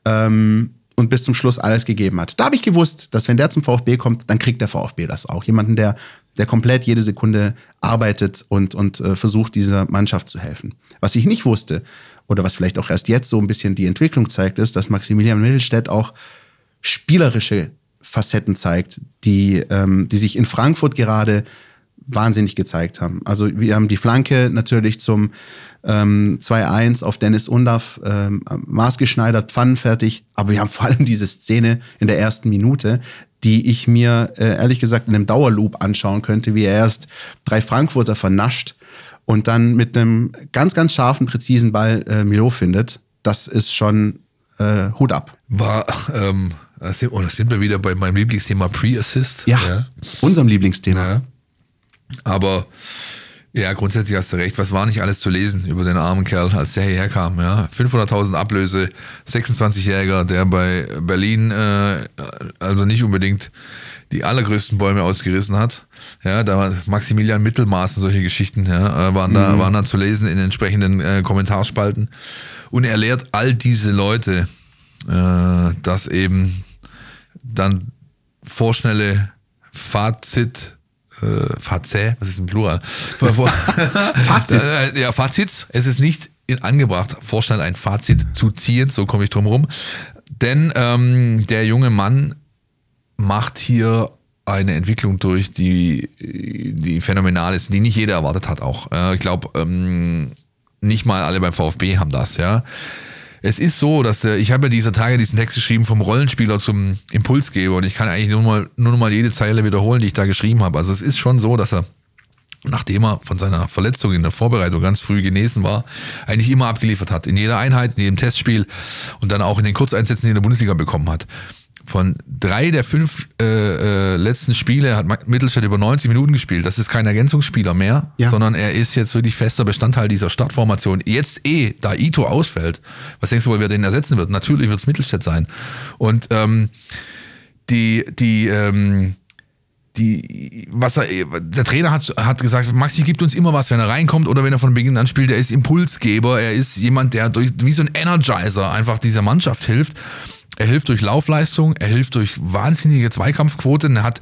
S3: Ähm, und bis zum Schluss alles gegeben hat. Da habe ich gewusst, dass wenn der zum VfB kommt, dann kriegt der VfB das auch. Jemanden, der, der komplett jede Sekunde arbeitet und, und äh, versucht, dieser Mannschaft zu helfen. Was ich nicht wusste, oder was vielleicht auch erst jetzt so ein bisschen die Entwicklung zeigt, ist, dass Maximilian Mittelstädt auch spielerische Facetten zeigt, die, ähm, die sich in Frankfurt gerade wahnsinnig gezeigt haben. Also wir haben die Flanke natürlich zum ähm, 2-1 auf Dennis Undaff ähm, maßgeschneidert, pfannenfertig, aber wir haben vor allem diese Szene in der ersten Minute, die ich mir äh, ehrlich gesagt in einem Dauerloop anschauen könnte, wie er erst drei Frankfurter vernascht und dann mit einem ganz, ganz scharfen, präzisen Ball äh, Milo findet. Das ist schon äh, Hut ab.
S4: War, ähm, das sind, oh, das sind wir wieder bei meinem Lieblingsthema Pre-Assist.
S3: Ja, ja, unserem Lieblingsthema.
S4: Ja. Aber ja, grundsätzlich hast du recht. Was war nicht alles zu lesen über den armen Kerl, als der hierher kam? Ja, 500.000 Ablöse, 26-Jähriger, der bei Berlin äh, also nicht unbedingt die allergrößten Bäume ausgerissen hat. Ja, da war Maximilian Mittelmaß und solche Geschichten ja, äh, waren, da, mhm. waren da zu lesen in entsprechenden äh, Kommentarspalten. Und er lehrt all diese Leute, dass eben dann vorschnelle Fazit äh, Fazä, was ist ein Plural? <laughs> Fazit. <laughs> Äh, ja, Fazit. Es ist nicht angebracht, vorschnell ein Fazit zu ziehen, so komme ich drum herum. Denn ähm, der junge Mann macht hier eine Entwicklung durch, die, die phänomenal ist, die nicht jeder erwartet hat auch. Äh, ich glaube, ähm, nicht mal alle beim VfB haben das, ja. Es ist so, dass der, ich habe ja dieser Tage diesen Text geschrieben vom Rollenspieler zum Impulsgeber und ich kann eigentlich nur mal, nur mal jede Zeile wiederholen, die ich da geschrieben habe. Also es ist schon so, dass er nachdem er von seiner Verletzung in der Vorbereitung ganz früh genesen war, eigentlich immer abgeliefert hat. In jeder Einheit, in jedem Testspiel und dann auch in den Kurzeinsätzen, die er in der Bundesliga bekommen hat. Von drei der fünf äh, äh, letzten Spiele hat Mittelstadt über 90 Minuten gespielt. Das ist kein Ergänzungsspieler mehr, ja. sondern er ist jetzt wirklich fester Bestandteil dieser Startformation. Jetzt eh, da Ito ausfällt, was denkst du wohl, wer den ersetzen wird? Natürlich wird es Mittelstadt sein. Und ähm, die, die, ähm, die, was er, der Trainer hat, hat gesagt, Maxi gibt uns immer was, wenn er reinkommt oder wenn er von Beginn an spielt. Er ist Impulsgeber, er ist jemand, der durch, wie so ein Energizer einfach dieser Mannschaft hilft. Er hilft durch Laufleistung, er hilft durch wahnsinnige Zweikampfquoten. Er hat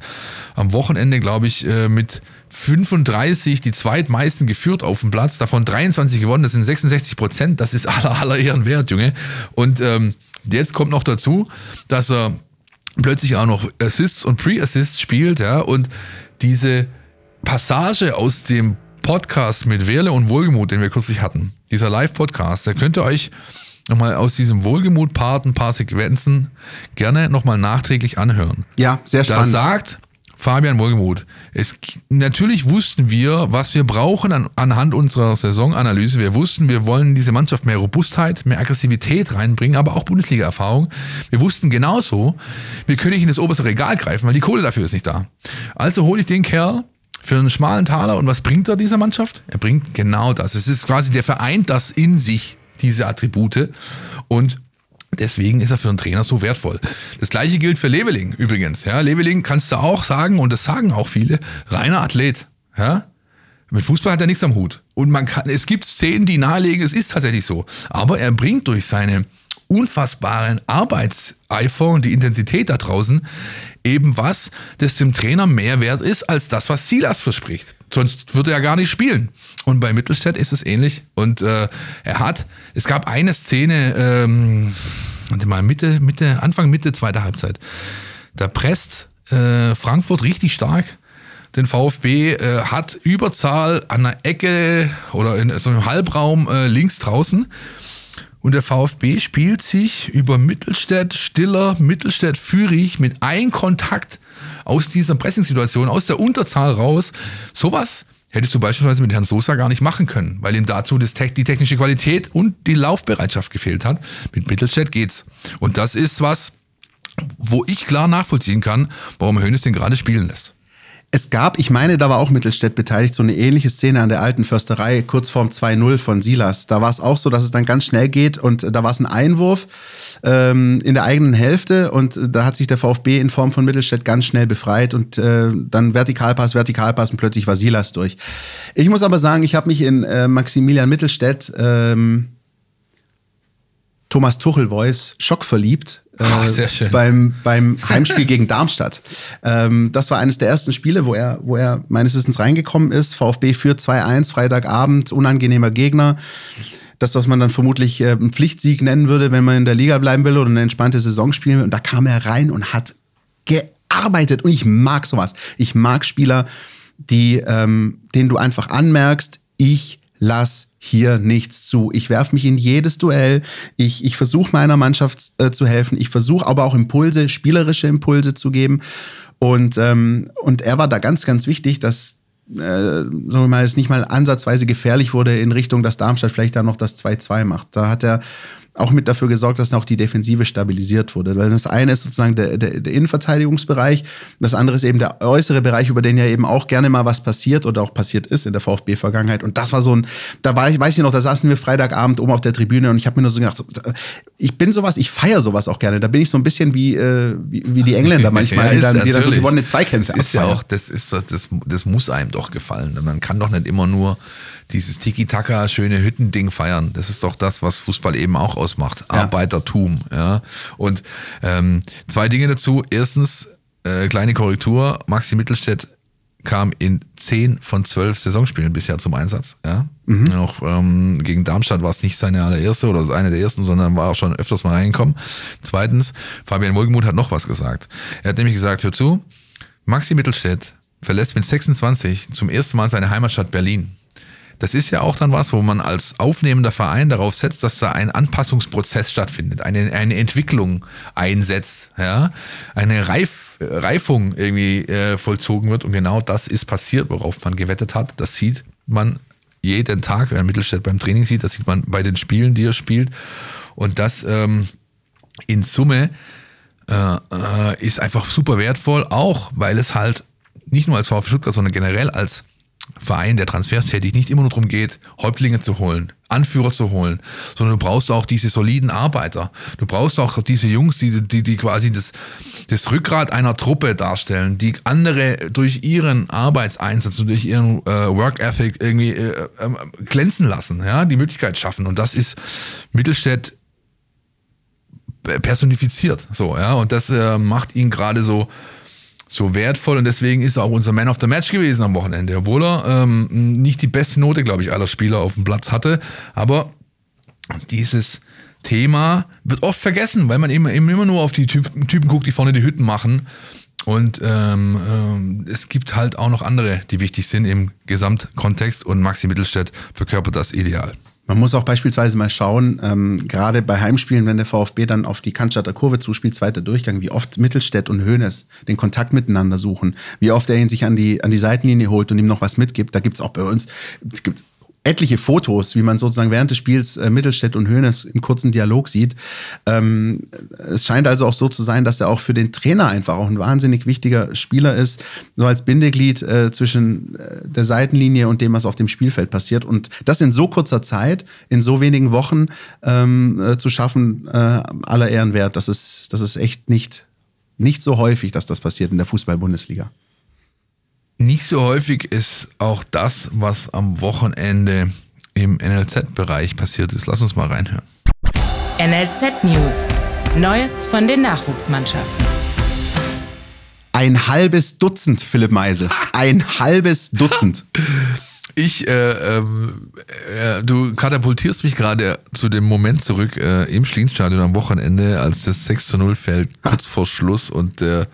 S4: am Wochenende, glaube ich, äh, mit 35 die zweitmeisten geführt auf dem Platz, davon 23 gewonnen, das sind 66 Prozent, das ist aller, aller Ehren wert, Junge. Und ähm, jetzt kommt noch dazu, dass er plötzlich auch noch Assists und Pre-Assists spielt, ja, und diese Passage aus dem Podcast mit Werle und Wohlgemut, den wir kürzlich hatten, dieser Live-Podcast, der könnte euch nochmal aus diesem Wohlgemut-Part ein paar Sequenzen gerne nochmal nachträglich anhören.
S3: Ja, sehr spannend.
S4: Da sagt Fabian Wohlgemuth, es, natürlich wussten wir, was wir brauchen an, anhand unserer Saisonanalyse. Wir wussten, wir wollen diese Mannschaft mehr Robustheit, mehr Aggressivität reinbringen, aber auch Bundesliga-Erfahrung. Wir wussten genauso, wir können nicht in das oberste Regal greifen, weil die Kohle dafür ist nicht da. Also hole ich den Kerl für einen schmalen Taler und was bringt er dieser Mannschaft? Er bringt genau das. Es ist quasi, der vereint das in sich diese Attribute. Und Deswegen ist er für einen Trainer so wertvoll. Das gleiche gilt für Leveling übrigens. Ja, Leveling kannst du auch sagen, und das sagen auch viele, reiner Athlet. Ja? Mit Fußball hat er nichts am Hut. Und man kann, es gibt Szenen, die nahelegen, es ist tatsächlich so. Aber er bringt durch seine unfassbaren Arbeitseifer und die Intensität da draußen eben was, das dem Trainer mehr wert ist als das, was Silas verspricht. Sonst würde er gar nicht spielen. Und bei Mittelstädt ist es ähnlich. Und äh, er hat, es gab eine Szene, ähm, mal Mitte, Mitte, Anfang Mitte zweiter Halbzeit. Da presst äh, Frankfurt richtig stark den VfB, äh, hat Überzahl an der Ecke oder in so einem Halbraum äh, links draußen und der VfB spielt sich über Mittelstädt, Stiller, Mittelstädt, Fürich mit ein Kontakt aus dieser Pressingsituation, aus der Unterzahl raus. Sowas hättest du beispielsweise mit Herrn Sosa gar nicht machen können, weil ihm dazu das, die technische Qualität und die Laufbereitschaft gefehlt hat. Mit Mittelstädt geht's. Und das ist was, wo ich klar nachvollziehen kann, warum Hönes den gerade spielen lässt.
S3: Es gab, ich meine, da war auch Mittelstädt beteiligt, so eine ähnliche Szene an der alten Försterei, kurz vorm 2-0 von Silas. Da war es auch so, dass es dann ganz schnell geht und da war es ein Einwurf ähm, in der eigenen Hälfte und da hat sich der VfB in Form von Mittelstädt ganz schnell befreit und äh, dann Vertikalpass, Vertikalpass und plötzlich war Silas durch. Ich muss aber sagen, ich habe mich in äh, Maximilian Mittelstädt ähm, Thomas Tuchel Voice schockverliebt
S4: Ach, schön.
S3: beim, beim Heimspiel gegen Darmstadt. Ähm, das war eines der ersten Spiele, wo er, wo er meines Wissens reingekommen ist. VfB führt 2-1, Freitagabend, unangenehmer Gegner. Das, was man dann vermutlich äh, einen Pflichtsieg nennen würde, wenn man in der Liga bleiben will oder eine entspannte Saison spielen will. Und da kam er rein und hat arbeitet und ich mag sowas. Ich mag Spieler, die, ähm, denen du einfach anmerkst, ich lass hier nichts zu. Ich werfe mich in jedes Duell. Ich, ich versuche meiner Mannschaft äh, zu helfen. Ich versuche aber auch Impulse, spielerische Impulse zu geben. Und, ähm, und er war da ganz, ganz wichtig, dass äh, sagen wir mal, es nicht mal ansatzweise gefährlich wurde in Richtung, dass Darmstadt vielleicht da noch das 2-2 macht. Da hat er auch mit dafür gesorgt, dass auch die Defensive stabilisiert wurde. Weil das eine ist sozusagen der, der, der Innenverteidigungsbereich, das andere ist eben der äußere Bereich, über den ja eben auch gerne mal was passiert oder auch passiert ist in der VfB-Vergangenheit. Und das war so ein, da war ich, weiß ich noch, da saßen wir Freitagabend oben auf der Tribüne und ich habe mir nur so gedacht, ich bin sowas, ich feiere sowas auch gerne. Da bin ich so ein bisschen wie, äh, wie, wie, die Engländer <laughs> manchmal, ja, die, dann, die dann so gewonnene Zweikämpfe
S4: Das ist ja auch, das ist das, das muss einem doch gefallen. Man kann doch nicht immer nur dieses Tiki-Taka, schöne Hüttending feiern. Das ist doch das, was Fußball eben auch ausmacht. Ja. Arbeitertum. Ja. Und ähm, zwei Dinge dazu. Erstens, äh, kleine Korrektur, Maxi Mittelstädt kam in zehn von zwölf Saisonspielen bisher zum Einsatz. Ja? Mhm. Auch ähm, gegen Darmstadt war es nicht seine allererste oder eine der ersten, sondern war auch schon öfters mal reingekommen. Zweitens, Fabian Wohlgemuth hat noch was gesagt. Er hat nämlich gesagt, hör zu, Maxi Mittelstädt verlässt mit 26 zum ersten Mal seine Heimatstadt Berlin. Das ist ja auch dann was, wo man als aufnehmender Verein darauf setzt, dass da ein Anpassungsprozess stattfindet, eine, eine Entwicklung einsetzt, ja, eine Reif, Reifung irgendwie äh, vollzogen wird. Und genau das ist passiert, worauf man gewettet hat. Das sieht man jeden Tag, wenn Mittelstädt beim Training sieht, das sieht man bei den Spielen, die er spielt. Und das ähm, in Summe äh, äh, ist einfach super wertvoll, auch weil es halt nicht nur als VfB Stuttgart, sondern generell als Verein, der Transfers tätig, nicht immer nur darum geht, Häuptlinge zu holen, Anführer zu holen, sondern du brauchst auch diese soliden Arbeiter. Du brauchst auch diese Jungs, die, die, die quasi das, das Rückgrat einer Truppe darstellen, die andere durch ihren Arbeitseinsatz und durch ihren äh, Work Ethic irgendwie äh, äh, glänzen lassen, ja, die Möglichkeit schaffen. Und das ist Mittelstädt personifiziert, so, ja, und das äh, macht ihn gerade so, so wertvoll und deswegen ist er auch unser Man of the Match gewesen am Wochenende, obwohl er ähm, nicht die beste Note, glaube ich, aller Spieler auf dem Platz hatte. Aber dieses Thema wird oft vergessen, weil man immer, immer nur auf die Typen, Typen guckt, die vorne die Hütten machen. Und ähm, ähm, es gibt halt auch noch andere, die wichtig sind im Gesamtkontext und Maxi Mittelstädt verkörpert das ideal.
S3: Man muss auch beispielsweise mal schauen, ähm, gerade bei Heimspielen, wenn der VfB dann auf die Cannstatter Kurve zuspielt, zweiter Durchgang, wie oft Mittelstädt und Höhnes den Kontakt miteinander suchen, wie oft er ihn sich an die, an die Seitenlinie holt und ihm noch was mitgibt. Da gibt's auch bei uns, gibt's etliche Fotos, wie man sozusagen während des Spiels äh, Mittelstädt und Hoeneß im kurzen Dialog sieht. Ähm, es scheint also auch so zu sein, dass er auch für den Trainer einfach auch ein wahnsinnig wichtiger Spieler ist, so als Bindeglied äh, zwischen äh, der Seitenlinie und dem, was auf dem Spielfeld passiert. Und das in so kurzer Zeit, in so wenigen Wochen ähm, äh, zu schaffen, äh, aller Ehren wert. Das ist, das ist echt nicht, nicht so häufig, dass das passiert in der Fußball-Bundesliga.
S4: Nicht so häufig ist auch das, was am Wochenende im NLZ-Bereich passiert ist. Lass uns mal reinhören.
S1: NLZ News. Neues von den Nachwuchsmannschaften.
S3: Ein halbes Dutzend, Philipp Meisel. Ein halbes Dutzend. <laughs>
S4: Ich, äh, ähm, äh, du katapultierst mich gerade zu dem Moment zurück äh, im Schlienstadion am Wochenende, als das 6 zu 0 fällt, kurz vor Schluss und der äh,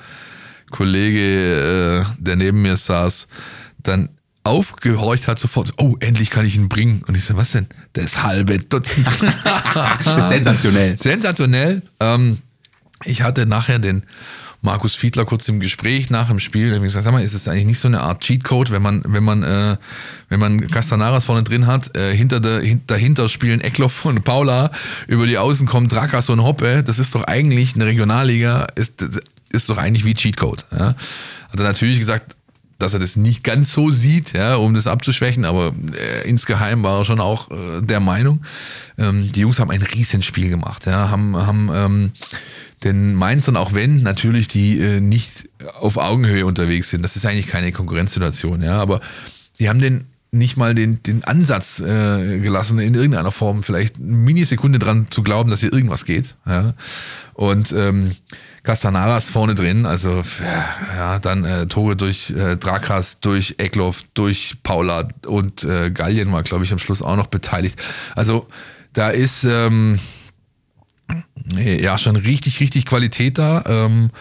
S4: Kollege, äh, der neben mir saß, dann aufgehorcht hat sofort, oh, endlich kann ich ihn bringen. Und ich so, was denn? Das halbe Dutzend. <laughs>
S3: sensationell.
S4: Sensationell. Ähm, ich hatte nachher den Markus Fiedler kurz im Gespräch nach dem Spiel. Ich habe gesagt, sag mal, ist es eigentlich nicht so eine Art Cheatcode, wenn man, wenn man, äh, wenn man Castanaras vorne drin hat, äh, hinter der, hin, dahinter spielen Eckloff und Paula, über die Außen kommt Drakas und Hoppe. Das ist doch eigentlich eine Regionalliga, ist ist doch eigentlich wie Cheatcode. Ja. Hat er natürlich gesagt, dass er das nicht ganz so sieht, ja, um das abzuschwächen, aber äh, insgeheim war er schon auch äh, der Meinung. Ähm, die Jungs haben ein Riesenspiel gemacht, ja, haben, haben ähm, den Mainzern, auch wenn natürlich die äh, nicht auf Augenhöhe unterwegs sind, das ist eigentlich keine Konkurrenzsituation, ja, aber die haben den nicht mal den, den Ansatz äh, gelassen, in irgendeiner Form vielleicht eine Minisekunde dran zu glauben, dass hier irgendwas geht. Ja. Und ähm, Castanaras vorne drin, also ja, dann äh, Tore durch äh, Drakas, durch Eckloff, durch Paula und äh, Gallien war, glaube ich, am Schluss auch noch beteiligt. Also da ist ähm, ja schon richtig, richtig Qualität da. Ähm,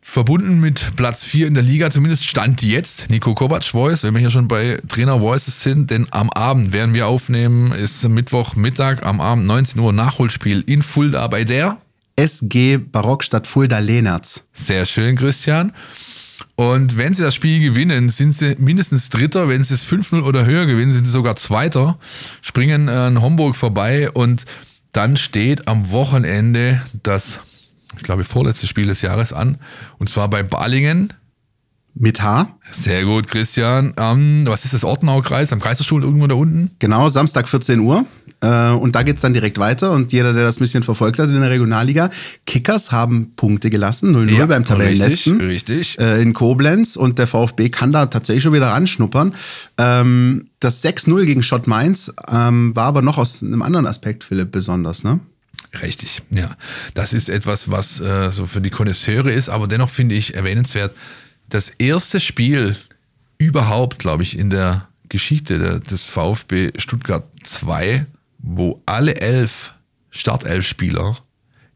S4: verbunden mit Platz 4 in der Liga, zumindest stand jetzt Nico Kovac Voice, wenn wir hier schon bei Trainer Voices sind, denn am Abend, während wir aufnehmen, ist Mittwochmittag, am Abend 19 Uhr Nachholspiel in Fulda bei der
S3: SG Barockstadt Fulda Lehnertz.
S4: Sehr schön, Christian. Und wenn sie das Spiel gewinnen, sind sie mindestens Dritter. Wenn sie es 5-0 oder höher gewinnen, sind sie sogar Zweiter. Springen an Homburg vorbei und dann steht am Wochenende das, ich glaube, vorletzte Spiel des Jahres an. Und zwar bei Balingen.
S3: Mit H.
S4: Sehr gut, Christian. Ähm, was ist das? Ortenau-Kreis? Am Kreiserstuhl irgendwo da unten?
S3: Genau, Samstag 14 Uhr. Äh, und da geht's dann direkt weiter. Und jeder, der das ein bisschen verfolgt hat in der Regionalliga, Kickers haben Punkte gelassen, 0-0
S4: Ja,
S3: beim Tabellenletzten.
S4: Richtig, richtig.
S3: Äh, in Koblenz. Und der VfB kann da tatsächlich schon wieder ranschnuppern. Ähm, das 6-0 gegen Schott Mainz ähm, war aber noch aus einem anderen Aspekt, Philipp, besonders, ne?
S4: Richtig, ja. Das ist etwas, was äh, so für die Konnoisseure ist, aber dennoch finde ich erwähnenswert. Das erste Spiel überhaupt, glaube ich, in der Geschichte des VfB Stuttgart 2, wo alle elf Startelf-Spieler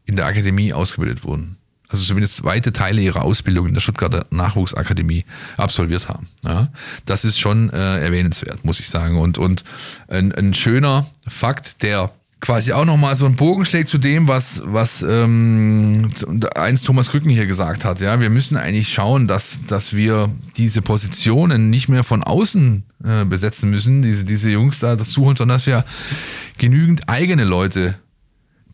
S4: in der Akademie ausgebildet wurden. Also zumindest weite Teile ihrer Ausbildung in der Stuttgarter Nachwuchsakademie absolviert haben. Ja, das ist schon äh, erwähnenswert, muss ich sagen. Und, und ein, ein schöner Fakt, der quasi auch nochmal so einen Bogen schlägt zu dem, was, was ähm, eins Thomas Krücken hier gesagt hat. Ja, wir müssen eigentlich schauen, dass, dass wir diese Positionen nicht mehr von außen äh, besetzen müssen, diese, diese Jungs da dazu holen, sondern dass wir genügend eigene Leute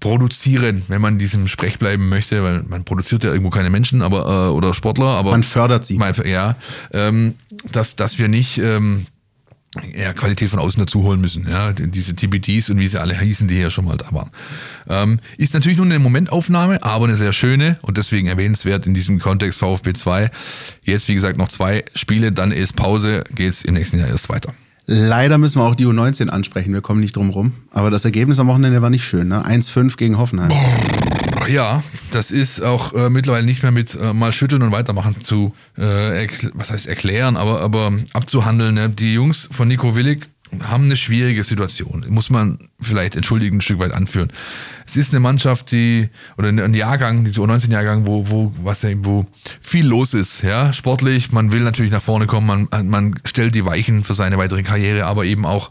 S4: produzieren, wenn man diesem Sprech bleiben möchte, weil man produziert ja irgendwo keine Menschen, aber äh, oder Sportler, aber
S3: Man fördert sie.
S4: mal, ja, ähm, dass, dass wir nicht ähm, ja, Qualität von außen dazu holen müssen. Ja, diese TBDs und wie sie alle hießen, die hier schon mal da waren. Ähm, ist natürlich nur eine Momentaufnahme, aber eine sehr schöne und deswegen erwähnenswert in diesem Kontext VfB 2. Jetzt, wie gesagt, noch zwei Spiele, dann ist Pause, geht's im nächsten Jahr erst weiter.
S3: Leider müssen wir auch die U19 ansprechen, wir kommen nicht drum rum. Aber das Ergebnis am Wochenende war nicht schön, ne? 1-5 gegen Hoffenheim.
S4: Ja, das ist auch äh, mittlerweile nicht mehr mit äh, mal schütteln und weitermachen zu, äh, was heißt erklären, aber, aber abzuhandeln. Ne? Die Jungs von Nico Willig haben eine schwierige Situation. Muss man vielleicht entschuldigen ein Stück weit anführen. Es ist eine Mannschaft, die, oder ein Jahrgang, dieser 19-Jahrgang, wo, wo, was, wo viel los ist, ja, sportlich. Man will natürlich nach vorne kommen, man, man stellt die Weichen für seine weitere Karriere, aber eben auch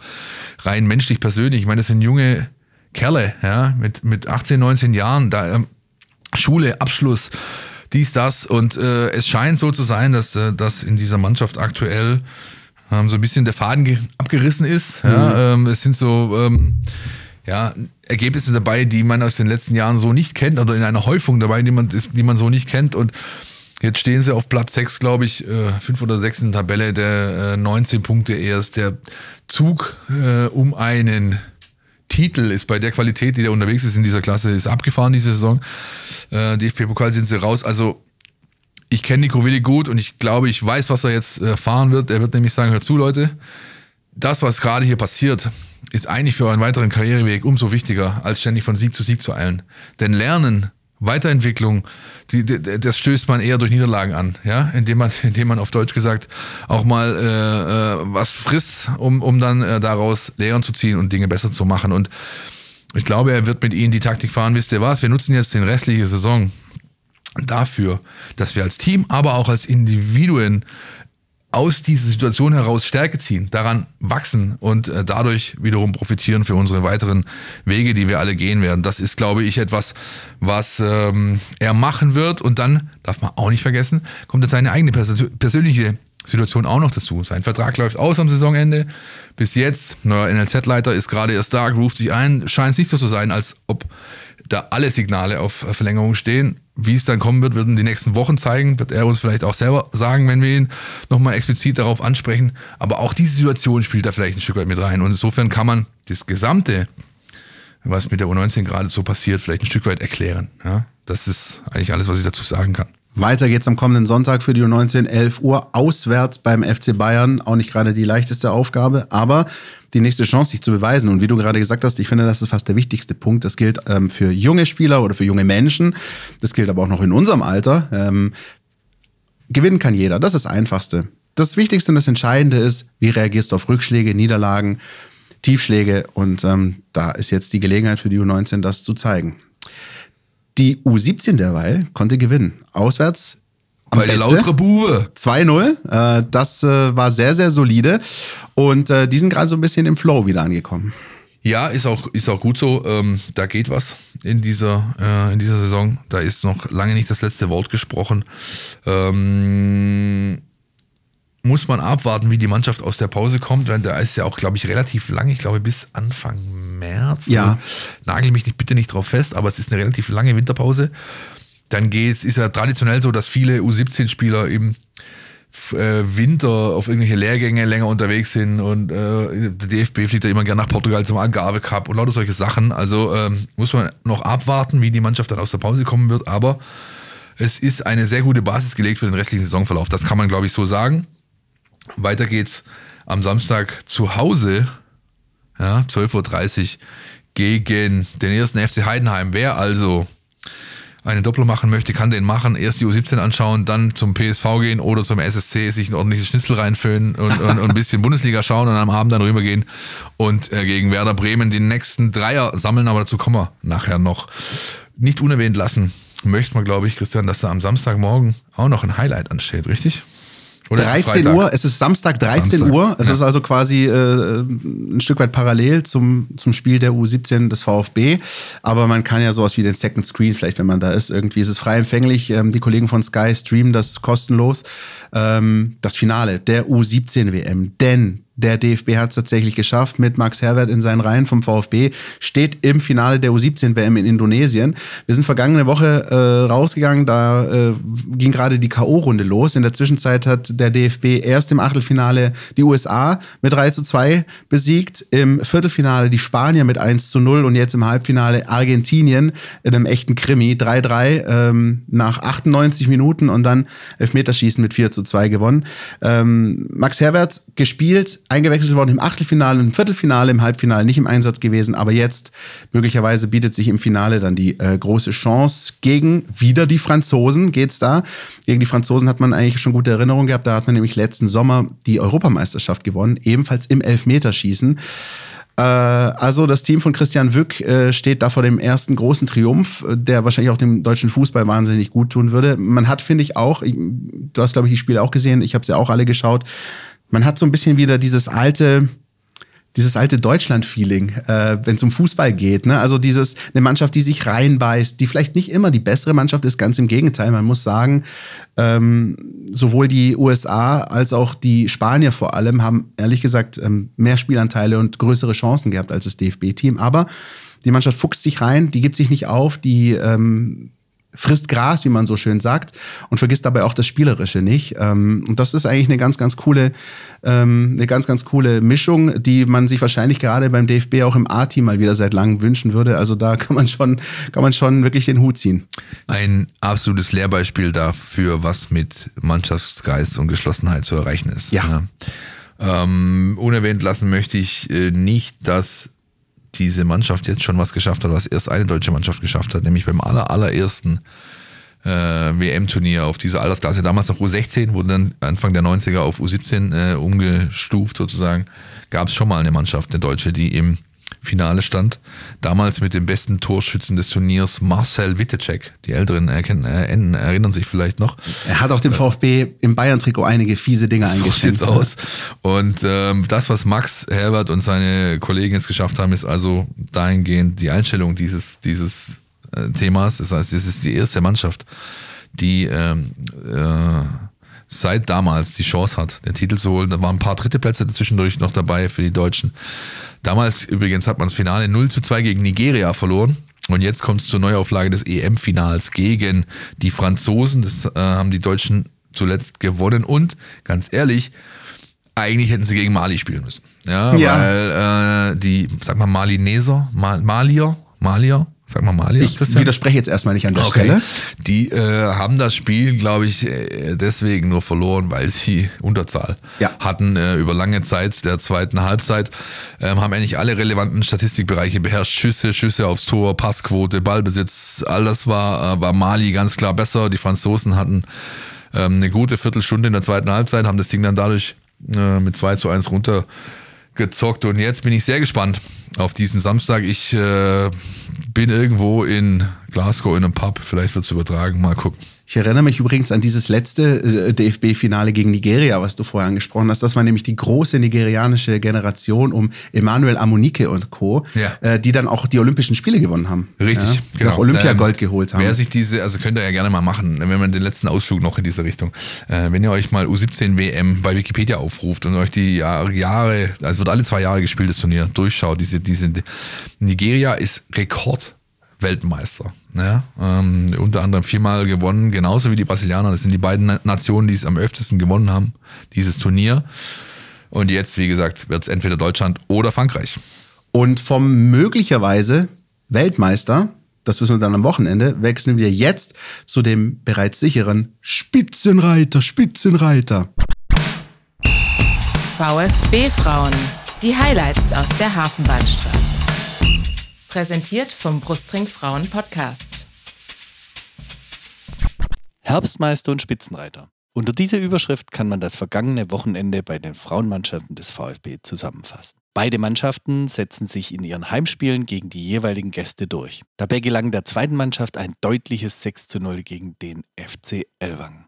S4: rein menschlich persönlich. Ich meine, das sind junge Kerle, ja, mit, mit 18, 19 Jahren, da, ähm, Schule, Abschluss, dies, das. Und äh, es scheint so zu sein, dass, äh, dass in dieser Mannschaft aktuell ähm, so ein bisschen der Faden ge- abgerissen ist. Ja, ähm, es sind so ähm, ja, Ergebnisse dabei, die man aus den letzten Jahren so nicht kennt, oder in einer Häufung dabei, die man, die man so nicht kennt. Und jetzt stehen sie auf Platz 6, glaube ich, äh, 5 oder 6 in der Tabelle, der äh, 19 Punkte erst. Der Zug äh, um einen Titel ist bei der Qualität, die da unterwegs ist in dieser Klasse, ist abgefahren diese Saison. Äh, DFB-Pokal sind sie raus. Also ich kenne Nico Willi gut und ich glaube, ich weiß, was er jetzt äh, fahren wird. Er wird nämlich sagen, hört zu, Leute, das, was gerade hier passiert, ist eigentlich für euren weiteren Karriereweg umso wichtiger, als ständig von Sieg zu Sieg zu eilen. Denn Lernen, Weiterentwicklung, die, die, das stößt man eher durch Niederlagen an, ja, indem man, <laughs> indem man auf Deutsch gesagt auch mal äh, äh, was frisst, um, um dann äh, daraus Lehren zu ziehen und Dinge besser zu machen. Und ich glaube, er wird mit ihnen die Taktik fahren, wisst ihr was? Wir nutzen jetzt den restliche Saison dafür, dass wir als Team, aber auch als Individuen aus dieser Situation heraus Stärke ziehen, daran wachsen und äh, dadurch wiederum profitieren für unsere weiteren Wege, die wir alle gehen werden. Das ist, glaube ich, etwas, was ähm, er machen wird. Und dann, darf man auch nicht vergessen, kommt jetzt seine eigene pers persönliche Situation auch noch dazu. Sein Vertrag läuft aus am Saisonende. Bis jetzt, neuer NLZ-Leiter ist gerade erst da, ruft sich ein. Scheint es nicht so zu sein, als ob da alle Signale auf Verlängerung stehen. Wie es dann kommen wird, werden die nächsten Wochen zeigen. Wird er uns vielleicht auch selber sagen, wenn wir ihn nochmal explizit darauf ansprechen. Aber auch diese Situation spielt da vielleicht ein Stück weit mit rein. Und insofern kann man das Gesamte, was mit der U19 gerade so passiert, vielleicht ein Stück weit erklären. Ja? Das ist eigentlich alles, was ich dazu sagen kann.
S3: Weiter geht's am kommenden Sonntag für die U19, 11 Uhr, auswärts beim FC Bayern. Auch nicht gerade die leichteste Aufgabe, aber die nächste Chance, sich zu beweisen. Und wie du gerade gesagt hast, ich finde, das ist fast der wichtigste Punkt. Das gilt ähm, für junge Spieler oder für junge Menschen. Das gilt aber auch noch in unserem Alter. Ähm, gewinnen kann jeder. Das ist das Einfachste. Das Wichtigste und das Entscheidende ist, wie reagierst du auf Rückschläge, Niederlagen, Tiefschläge. Und ähm, da ist jetzt die Gelegenheit für die U19, das zu zeigen. Die U17 derweil konnte gewinnen. Auswärts am
S4: Weil der lautere Bube.
S3: 2-0. Äh, das äh, war sehr, sehr solide. Und äh, die sind gerade so ein bisschen im Flow wieder angekommen.
S4: Ja, ist auch, ist auch gut so. Ähm, da geht was in dieser, äh, in dieser Saison. Da ist noch lange nicht das letzte Wort gesprochen. Ähm, muss man abwarten, wie die Mannschaft aus der Pause kommt, weil da ist ja auch, glaube ich, relativ lang. Ich glaube, bis Anfang März.
S3: Ja.
S4: Nagel mich nicht, bitte nicht drauf fest, aber es ist eine relativ lange Winterpause. Dann geht's, ist ja traditionell so, dass viele U17-Spieler im äh, Winter auf irgendwelche Lehrgänge länger unterwegs sind und äh, der DFB fliegt ja immer gerne nach Portugal zum Algarve Cup und lauter solche Sachen. Also ähm, muss man noch abwarten, wie die Mannschaft dann aus der Pause kommen wird, aber es ist eine sehr gute Basis gelegt für den restlichen Saisonverlauf. Das kann man, glaube ich, so sagen. Weiter geht's am Samstag zu Hause, ja, 12.30 Uhr gegen den ersten FC Heidenheim. Wer also einen Doppel machen möchte, kann den machen. Erst die U17 anschauen, dann zum PSV gehen oder zum SSC, sich ein ordentliches Schnitzel reinfüllen und, und, und ein bisschen Bundesliga schauen und am Abend dann rübergehen und äh, gegen Werder Bremen den nächsten Dreier sammeln. Aber dazu kommen wir nachher noch. Nicht unerwähnt lassen möchte man, glaube ich, Christian, dass da am Samstagmorgen auch noch ein Highlight ansteht, richtig? Oder ist es
S3: 13
S4: Freitag?
S3: Uhr, es ist Samstag 13
S4: Samstag,
S3: Uhr. Es
S4: ja.
S3: ist also quasi äh, ein Stück weit parallel zum, zum Spiel der U17 des VfB. Aber man kann ja sowas wie den Second Screen, vielleicht wenn man da ist, irgendwie ist es frei empfänglich. Ähm, die Kollegen von Sky streamen das kostenlos. Ähm, das Finale der U17 WM. Denn der DFB hat es tatsächlich geschafft mit Max Herbert in seinen Reihen vom VfB, steht im Finale der U17 WM in Indonesien. Wir sind vergangene Woche äh, rausgegangen, da äh, ging gerade die K.O.-Runde los. In der Zwischenzeit hat der DFB erst im Achtelfinale die USA mit 3 zu 2 besiegt, im Viertelfinale die Spanier mit 1 zu 0 und jetzt im Halbfinale Argentinien in einem echten Krimi 3-3 ähm, nach 98 Minuten und dann Elfmeterschießen mit 4 zu 2 gewonnen. Ähm, Max Herbert gespielt, eingewechselt worden im Achtelfinale, im Viertelfinale, im Halbfinale nicht im Einsatz gewesen, aber jetzt möglicherweise bietet sich im Finale dann die äh, große Chance gegen wieder die Franzosen geht's da. Gegen die Franzosen hat man eigentlich schon gute Erinnerungen gehabt, da hat man nämlich letzten Sommer die Europameisterschaft gewonnen, ebenfalls im Elfmeterschießen. Äh, also das Team von Christian Wück äh, steht da vor dem ersten großen Triumph, äh, der wahrscheinlich auch dem deutschen Fußball wahnsinnig gut tun würde. Man hat, finde ich, auch, du hast, glaube ich, die Spiele auch gesehen, ich habe sie auch alle geschaut, man hat so ein bisschen wieder dieses alte, dieses alte Deutschland-Feeling, äh, wenn es um Fußball geht. Ne? Also dieses, eine Mannschaft, die sich reinbeißt, die vielleicht nicht immer die bessere Mannschaft ist, ganz im Gegenteil. Man muss sagen, ähm, sowohl die USA als auch die Spanier vor allem haben ehrlich gesagt ähm, mehr Spielanteile und größere Chancen gehabt als das DFB-Team. Aber die Mannschaft fuchst sich rein, die gibt sich nicht auf, die ähm, frisst Gras, wie man so schön sagt, und vergisst dabei auch das Spielerische nicht. Ähm, und das ist eigentlich eine ganz, ganz coole, ähm, eine ganz, ganz coole Mischung, die man sich wahrscheinlich gerade beim DFB auch im A-Team mal wieder seit langem wünschen würde. Also da kann man schon, kann man schon wirklich den Hut ziehen.
S4: Ein absolutes Lehrbeispiel dafür, was mit Mannschaftsgeist und Geschlossenheit zu erreichen ist.
S3: Ja.
S4: Ähm, unerwähnt lassen möchte ich äh, nicht, dass diese Mannschaft jetzt schon was geschafft hat, was erst eine deutsche Mannschaft geschafft hat, nämlich beim aller, allerersten äh, WM-Turnier auf dieser Altersklasse, damals noch U16, wurde dann Anfang der 90er auf U17 äh, umgestuft sozusagen, gab es schon mal eine Mannschaft, eine deutsche, die im Finale stand. Damals mit dem besten Torschützen des Turniers Marcel Wittecek. Die Älteren erkennen, äh, erinnern sich vielleicht noch.
S3: Er hat auch dem VfB im Bayern-Trikot einige fiese Dinge
S4: So
S3: eingeschenkt.
S4: sieht's aus. Und ähm, das, was Max Herbert und seine Kollegen jetzt geschafft haben, ist also dahingehend die Einstellung dieses, dieses äh, Themas. Das heißt, es ist die erste Mannschaft, die ähm, äh, seit damals die Chance hat, den Titel zu holen. Da waren ein paar dritte Plätze zwischendurch noch dabei für die Deutschen. Damals übrigens hat man das Finale 0 zu 2 gegen Nigeria verloren. Und jetzt kommt es zur Neuauflage des EM-Finals gegen die Franzosen. Das äh, haben die Deutschen zuletzt gewonnen. Und ganz ehrlich, eigentlich hätten sie gegen Mali spielen müssen. Ja,
S3: Ja.
S4: weil äh, die, sag mal, Malineser, Mal, Malier, Malier, sag mal Malier,
S3: Ich widerspreche jetzt erstmal nicht an der
S4: Okay.
S3: Stelle.
S4: Die äh, haben das Spiel, glaube ich, äh, deswegen nur verloren, weil sie Unterzahl
S3: Ja.
S4: hatten äh, über lange Zeit der zweiten Halbzeit. Ähm, haben eigentlich alle relevanten Statistikbereiche beherrscht. Schüsse, Schüsse aufs Tor, Passquote, Ballbesitz, alles war, äh, war Mali ganz klar besser. Die Franzosen hatten ähm, eine gute Viertelstunde in der zweiten Halbzeit, haben das Ding dann dadurch äh, mit 2 zu 1 runtergezockt. Und jetzt bin ich sehr gespannt auf diesen Samstag. Ich äh, bin irgendwo in Glasgow in einem Pub. Vielleicht wird es übertragen. Mal gucken.
S3: Ich erinnere mich übrigens an dieses letzte äh, DFB-Finale gegen Nigeria, was du vorher angesprochen hast. Das war nämlich die große nigerianische Generation um Emmanuel Amunike und Co.,
S4: Ja.
S3: äh, die dann auch die Olympischen Spiele gewonnen haben.
S4: Richtig,
S3: ja, die
S4: genau.
S3: auch Olympiagold
S4: Ähm,
S3: geholt haben.
S4: Wer sich diese, also könnt ihr ja gerne mal machen, wenn man den letzten Ausflug noch in diese Richtung, äh, wenn ihr euch mal U17 WM bei Wikipedia aufruft und euch die Jahre, also wird alle zwei Jahre gespielt, das Turnier, durchschaut, diese, diese, Nigeria ist Rekordweltmeister. Ja, ähm, unter anderem viermal gewonnen, genauso wie die Brasilianer. Das sind die beiden Na- Nationen, die es am öftesten gewonnen haben, dieses Turnier. Und jetzt, wie gesagt, wird es entweder Deutschland oder Frankreich.
S3: Und vom möglicherweise Weltmeister, das wissen wir dann am Wochenende, wechseln wir jetzt zu dem bereits sicheren Spitzenreiter, Spitzenreiter.
S1: VfB Frauen. Die Highlights aus der Hafenbahnstraße. Präsentiert vom Brustring Frauen Podcast.
S7: Herbstmeister und Spitzenreiter. Unter dieser Überschrift kann man das vergangene Wochenende bei den Frauenmannschaften des VfB zusammenfassen. Beide Mannschaften setzen sich in ihren Heimspielen gegen die jeweiligen Gäste durch. Dabei gelang der zweiten Mannschaft ein deutliches 6 zu 0 gegen den FC Ellwangen.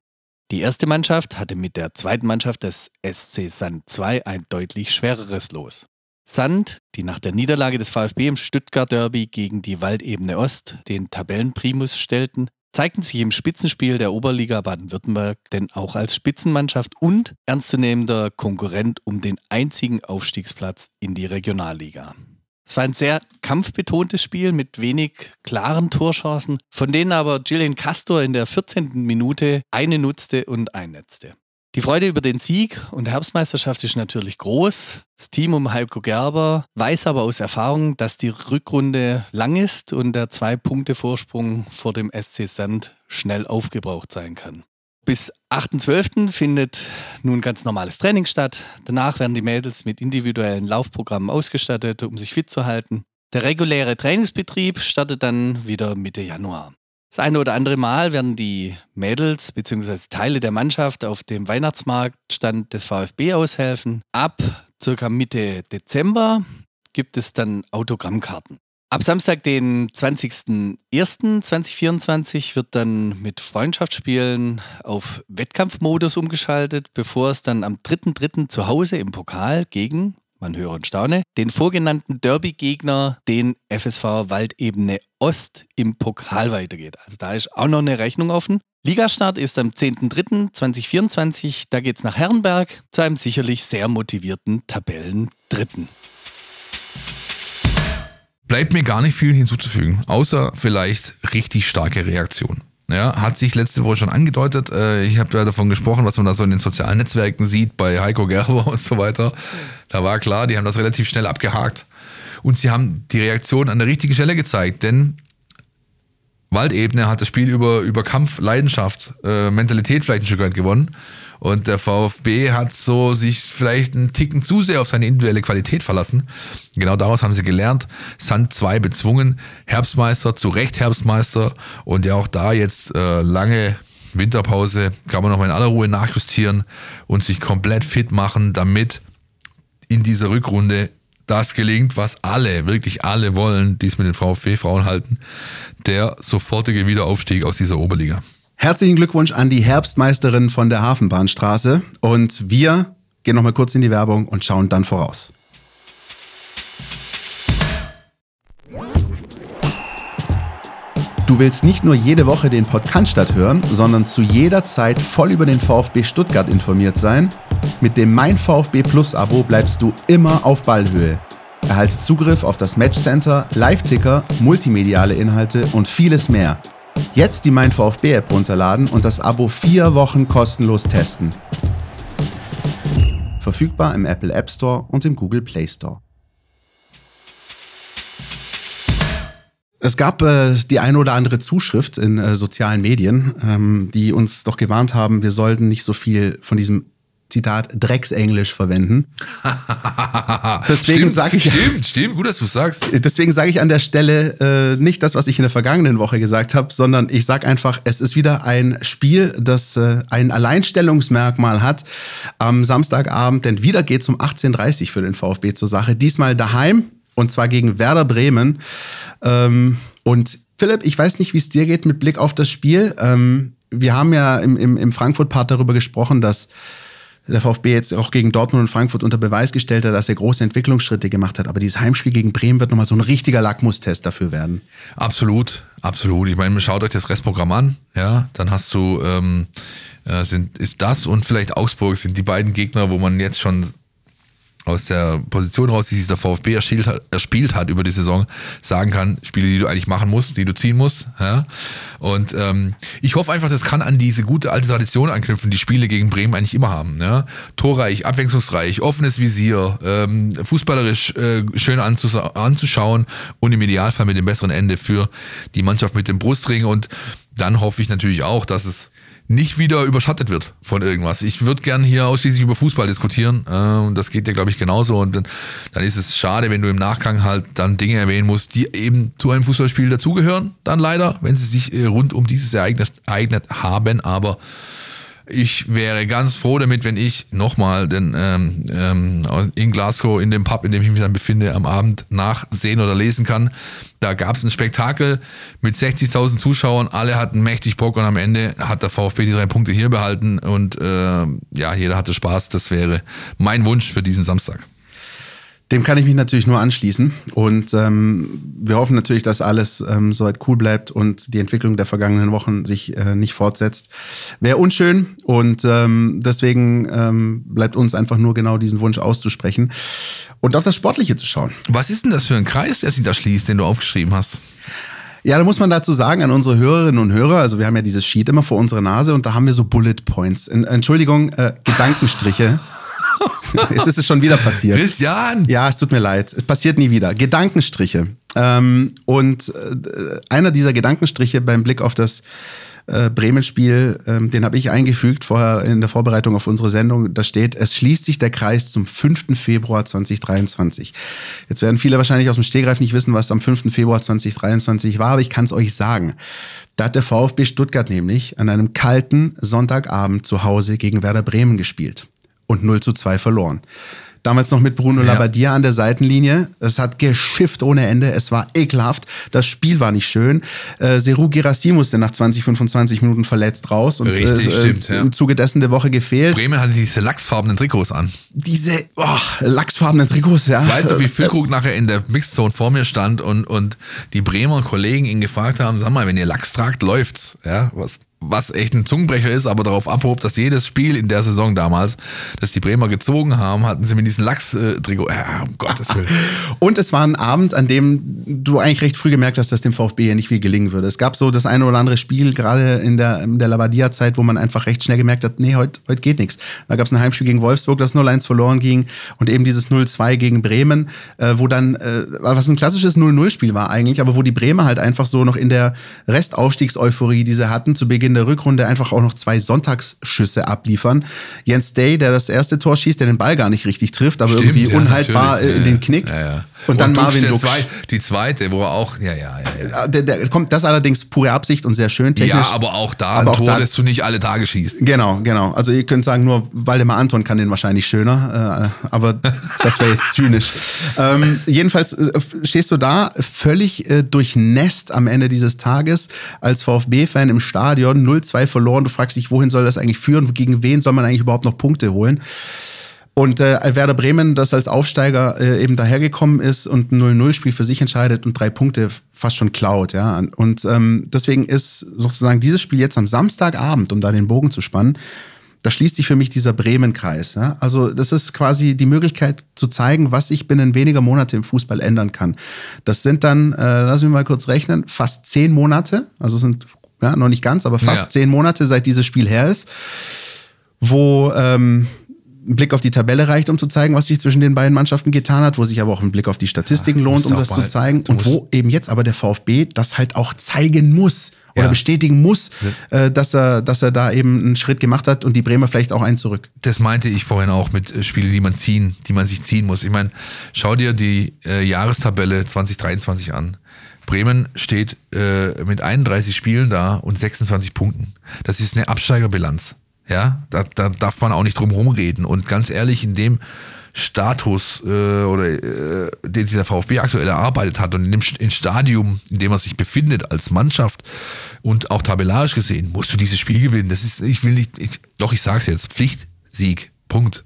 S7: Die erste Mannschaft hatte mit der zweiten Mannschaft des SC Sand 2 ein deutlich schwereres Los. Sand, die nach der Niederlage des VfB im Stuttgart Derby gegen die Waldebene Ost den Tabellenprimus stellten, zeigten sich im Spitzenspiel der Oberliga Baden-Württemberg denn auch als Spitzenmannschaft und ernstzunehmender Konkurrent um den einzigen Aufstiegsplatz in die Regionalliga. Es war ein sehr kampfbetontes Spiel mit wenig klaren Torchancen, von denen aber Gillian Castor in der 14. Minute eine nutzte und einnetzte. Die Freude über den Sieg und Herbstmeisterschaft ist natürlich groß. Das Team um Heiko Gerber weiß aber aus Erfahrung, dass die Rückrunde lang ist und der Zwei-Punkte-Vorsprung vor dem SC Sand schnell aufgebraucht sein kann. Bis 8.12. findet nun ganz normales Training statt. Danach werden die Mädels mit individuellen Laufprogrammen ausgestattet, um sich fit zu halten. Der reguläre Trainingsbetrieb startet dann wieder Mitte Januar. Das eine oder andere Mal werden die Mädels bzw. Teile der Mannschaft auf dem Weihnachtsmarktstand des VfB aushelfen. Ab circa Mitte Dezember gibt es dann Autogrammkarten. Ab Samstag, den 20.01.2024, wird dann mit Freundschaftsspielen auf Wettkampfmodus umgeschaltet, bevor es dann am 3.3. zu Hause im Pokal gegen, man höre und staune, den vorgenannten Derby-Gegner, den FSV Waldebene Ost, im Pokal weitergeht. Also da ist auch noch eine Rechnung offen. Ligastart ist am 10.03.2024. Da geht es nach Herrenberg zu einem sicherlich sehr motivierten Tabellendritten.
S4: bleibt mir gar nicht viel hinzuzufügen, außer vielleicht richtig starke Reaktion. Ja, hat sich letzte Woche schon angedeutet. Äh, ich habe ja davon gesprochen, was man da so in den sozialen Netzwerken sieht, bei Heiko Gerber <laughs> und so weiter. Da war klar, die haben das relativ schnell abgehakt. Und sie haben die Reaktion an der richtigen Stelle gezeigt, denn Waldebene hat das Spiel über, über Kampf, Leidenschaft, äh, Mentalität vielleicht ein Stück weit gewonnen. Und der VfB hat so sich vielleicht einen Ticken zu sehr auf seine individuelle Qualität verlassen. Genau daraus haben sie gelernt. Sand 2 bezwungen, Herbstmeister, zu Recht Herbstmeister. Und ja auch da jetzt äh, lange Winterpause kann man nochmal in aller Ruhe nachjustieren und sich komplett fit machen, damit in dieser Rückrunde das gelingt, was alle, wirklich alle wollen, die es mit den VfB-Frauen halten, der sofortige Wiederaufstieg aus dieser Oberliga.
S3: Herzlichen Glückwunsch an die Herbstmeisterin von der Hafenbahnstraße. Und wir gehen nochmal kurz in die Werbung und schauen dann voraus. Du willst nicht nur jede Woche den Podcast hören, sondern zu jeder Zeit voll über den VfB Stuttgart informiert sein? Mit dem Mein VfB Plus Abo bleibst du immer auf Ballhöhe. Erhalte Zugriff auf das Matchcenter, Live-Ticker, multimediale Inhalte und vieles mehr. Jetzt die Mein VfB App runterladen und das Abo vier Wochen kostenlos testen. Verfügbar im Apple App Store und im Google Play Store. Es gab äh, die eine oder andere Zuschrift in äh, sozialen Medien, ähm, die uns doch gewarnt haben, wir sollten nicht so viel von diesem Zitat Drecksenglisch verwenden. <laughs> Deswegen
S4: Stimmt,
S3: sage ich,
S4: Stimmt, stimmt, gut, dass du sagst.
S3: deswegen sage ich an der Stelle äh, nicht das, was ich in der vergangenen Woche gesagt habe, sondern ich sage einfach, es ist wieder ein Spiel, das äh, ein Alleinstellungsmerkmal hat am Samstagabend, denn wieder geht es um 18.30 Uhr für den VfB zur Sache. Diesmal daheim und zwar gegen Werder Bremen. Ähm, und Philipp, ich weiß nicht, wie es dir geht mit Blick auf das Spiel. Ähm, wir haben ja im, im, im Frankfurt-Part darüber gesprochen, dass der VfB jetzt auch gegen Dortmund und Frankfurt unter Beweis gestellt hat, dass er große Entwicklungsschritte gemacht hat. Aber dieses Heimspiel gegen Bremen wird nochmal so ein richtiger Lackmustest dafür werden.
S4: Absolut, absolut. Ich meine, schaut euch das Restprogramm an, ja, dann hast du, ähm, äh, sind, ist das und vielleicht Augsburg sind die beiden Gegner, wo man jetzt schon aus der Position raus, die sich der VfB erspielt hat, erspielt hat über die Saison, sagen kann, Spiele, die du eigentlich machen musst, die du ziehen musst. Ja? Und ähm, ich hoffe einfach, das kann an diese gute alte Tradition anknüpfen, die Spiele gegen Bremen eigentlich immer haben. Ja? Torreich, abwechslungsreich, offenes Visier, ähm, fußballerisch äh, schön anzuschauen und im Idealfall mit dem besseren Ende für die Mannschaft mit dem Brustring. Und dann hoffe ich natürlich auch, dass es nicht wieder überschattet wird von irgendwas. Ich würde gern hier ausschließlich über Fußball diskutieren. Äh, das geht dir, glaube ich, genauso. Und dann, dann ist es schade, wenn du im Nachgang halt dann Dinge erwähnen musst, die eben zu einem Fußballspiel dazugehören, dann leider, wenn sie sich äh, rund um dieses Ereignis ereignet haben. Aber ich wäre ganz froh damit, wenn ich nochmal den ähm, ähm, in Glasgow in dem Pub, in dem ich mich dann befinde, am Abend nachsehen oder lesen kann. Da gab es ein Spektakel mit 60.000 Zuschauern. Alle hatten mächtig Bock und am Ende hat der VfB die drei Punkte hier behalten und äh, ja, jeder hatte Spaß. Das wäre mein Wunsch für diesen Samstag.
S3: Dem kann ich mich natürlich nur anschließen. Und ähm, wir hoffen natürlich, dass alles ähm, soweit cool bleibt und die Entwicklung der vergangenen Wochen sich äh, nicht fortsetzt. Wäre unschön und ähm, deswegen ähm, bleibt uns einfach nur genau diesen Wunsch auszusprechen und auf das Sportliche zu schauen.
S4: Was ist denn das für ein Kreis, der sich da schließt, den du aufgeschrieben hast?
S3: Ja, da muss man dazu sagen an unsere Hörerinnen und Hörer, also wir haben ja dieses Sheet immer vor unserer Nase und da haben wir so Bullet Points. Entschuldigung, äh, Gedankenstriche. <laughs> Jetzt ist es schon wieder passiert.
S4: Christian!
S3: Ja, es tut mir leid. Es passiert nie wieder. Gedankenstriche. Ähm, und äh, einer dieser Gedankenstriche beim Blick auf das äh, Bremen-Spiel, ähm, den habe ich eingefügt vorher in der Vorbereitung auf unsere Sendung. Da steht, es schließt sich der Kreis zum 5. Februar 2023. Jetzt werden viele wahrscheinlich aus dem Stegreif nicht wissen, was am 5. Februar 2023 war, aber ich kann es euch sagen. Da hat der VfB Stuttgart nämlich an einem kalten Sonntagabend zu Hause gegen Werder Bremen gespielt und 0 zu 2 verloren. Damals noch mit Bruno ja. Labbadia an der Seitenlinie. Es hat geschifft ohne Ende. Es war ekelhaft. Das Spiel war nicht schön. Äh, Seru Girassi musste nach 20, 25 Minuten verletzt raus und Richtig, äh, stimmt, ja. im Zuge dessen der Woche gefehlt.
S4: Bremen hatte diese lachsfarbenen Trikots an.
S3: Diese oh, lachsfarbenen Trikots, ja.
S4: Weißt du, wie Füllkrug nachher in der Mixzone vor mir stand und, und die Bremer Kollegen ihn gefragt haben, sag mal, wenn ihr Lachs tragt, läuft's. Ja, was was echt ein Zungenbrecher ist, aber darauf abhob, dass jedes Spiel in der Saison damals, das die Bremer gezogen haben, hatten sie mit diesem Lachs-Trikot. Ja, um Gottes Willen. <laughs>
S3: Und es war ein Abend, an dem du eigentlich recht früh gemerkt hast, dass dem VfB hier nicht viel gelingen würde. Es gab so das eine oder andere Spiel, gerade in der, in der Labadia-Zeit, wo man einfach recht schnell gemerkt hat, nee, heute, heute geht nichts. Da gab es ein Heimspiel gegen Wolfsburg, das 0-1 verloren ging und eben dieses 0-2 gegen Bremen, äh, wo dann, äh, was ein klassisches 0-0-Spiel war eigentlich, aber wo die Bremer halt einfach so noch in der Restaufstiegseuphorie, die sie hatten, zu Beginn in der Rückrunde einfach auch noch zwei Sonntagsschüsse abliefern. Jens Day, der das erste Tor schießt, der den Ball gar nicht richtig trifft, aber Stimmt, irgendwie ja, unhaltbar natürlich. in den Knick. Ja, ja. Und, dann Marvin Dux.
S4: Die zweite, wo er auch, ja, ja,
S3: ja. Der, der kommt das allerdings pure Absicht und sehr schön technisch.
S4: Ja, aber auch da aber ein Tor, das du nicht alle Tage schießt.
S3: Genau, genau. Also ihr könnt sagen, nur Waldemar Anton kann den wahrscheinlich schöner, äh, aber das wäre jetzt zynisch. <laughs> Ähm, jedenfalls äh, stehst du da völlig äh, durchnässt am Ende dieses Tages als VfB-Fan im Stadion, 0-2 verloren. Du fragst dich, wohin soll das eigentlich führen? Gegen wen soll man eigentlich überhaupt noch Punkte holen? Und äh, Werder Bremen, das als Aufsteiger äh, eben dahergekommen ist und ein 0-0-Spiel für sich entscheidet und drei Punkte fast schon klaut, ja. Und ähm, deswegen ist sozusagen dieses Spiel jetzt am Samstagabend, um da den Bogen zu spannen, da schließt sich für mich dieser Bremen-Kreis. Ja? Also das ist quasi die Möglichkeit zu zeigen, was ich binnen weniger Monate im Fußball ändern kann. Das sind dann, äh, lass mich mal kurz rechnen, fast zehn Monate, also sind ja, noch nicht ganz, aber fast ja. zehn Monate, seit dieses Spiel her ist, wo ähm, ein Blick auf die Tabelle reicht, um zu zeigen, was sich zwischen den beiden Mannschaften getan hat, wo sich aber auch ein Blick auf die Statistiken ja, lohnt, um das zu zeigen. Und wo eben jetzt aber der VfB das halt auch zeigen muss oder ja. bestätigen muss, ja. äh, dass, er, dass er da eben einen Schritt gemacht hat und die Bremer vielleicht auch einen zurück.
S4: Das meinte ich vorhin auch mit äh, Spielen, die man ziehen, die man sich ziehen muss. Ich meine, schau dir die äh, Jahrestabelle 2023 an. Bremen steht äh, mit 31 Spielen da und 26 Punkten. Das ist eine Absteigerbilanz. Ja, da, da darf man auch nicht drum rumreden. Und ganz ehrlich, in dem Status äh, oder äh, den sich der VfB aktuell erarbeitet hat und in dem in Stadium, in dem er sich befindet als Mannschaft und auch tabellarisch gesehen, musst du dieses Spiel gewinnen. Das ist, ich will nicht, ich, doch ich sag's jetzt, Pflicht, Sieg, Punkt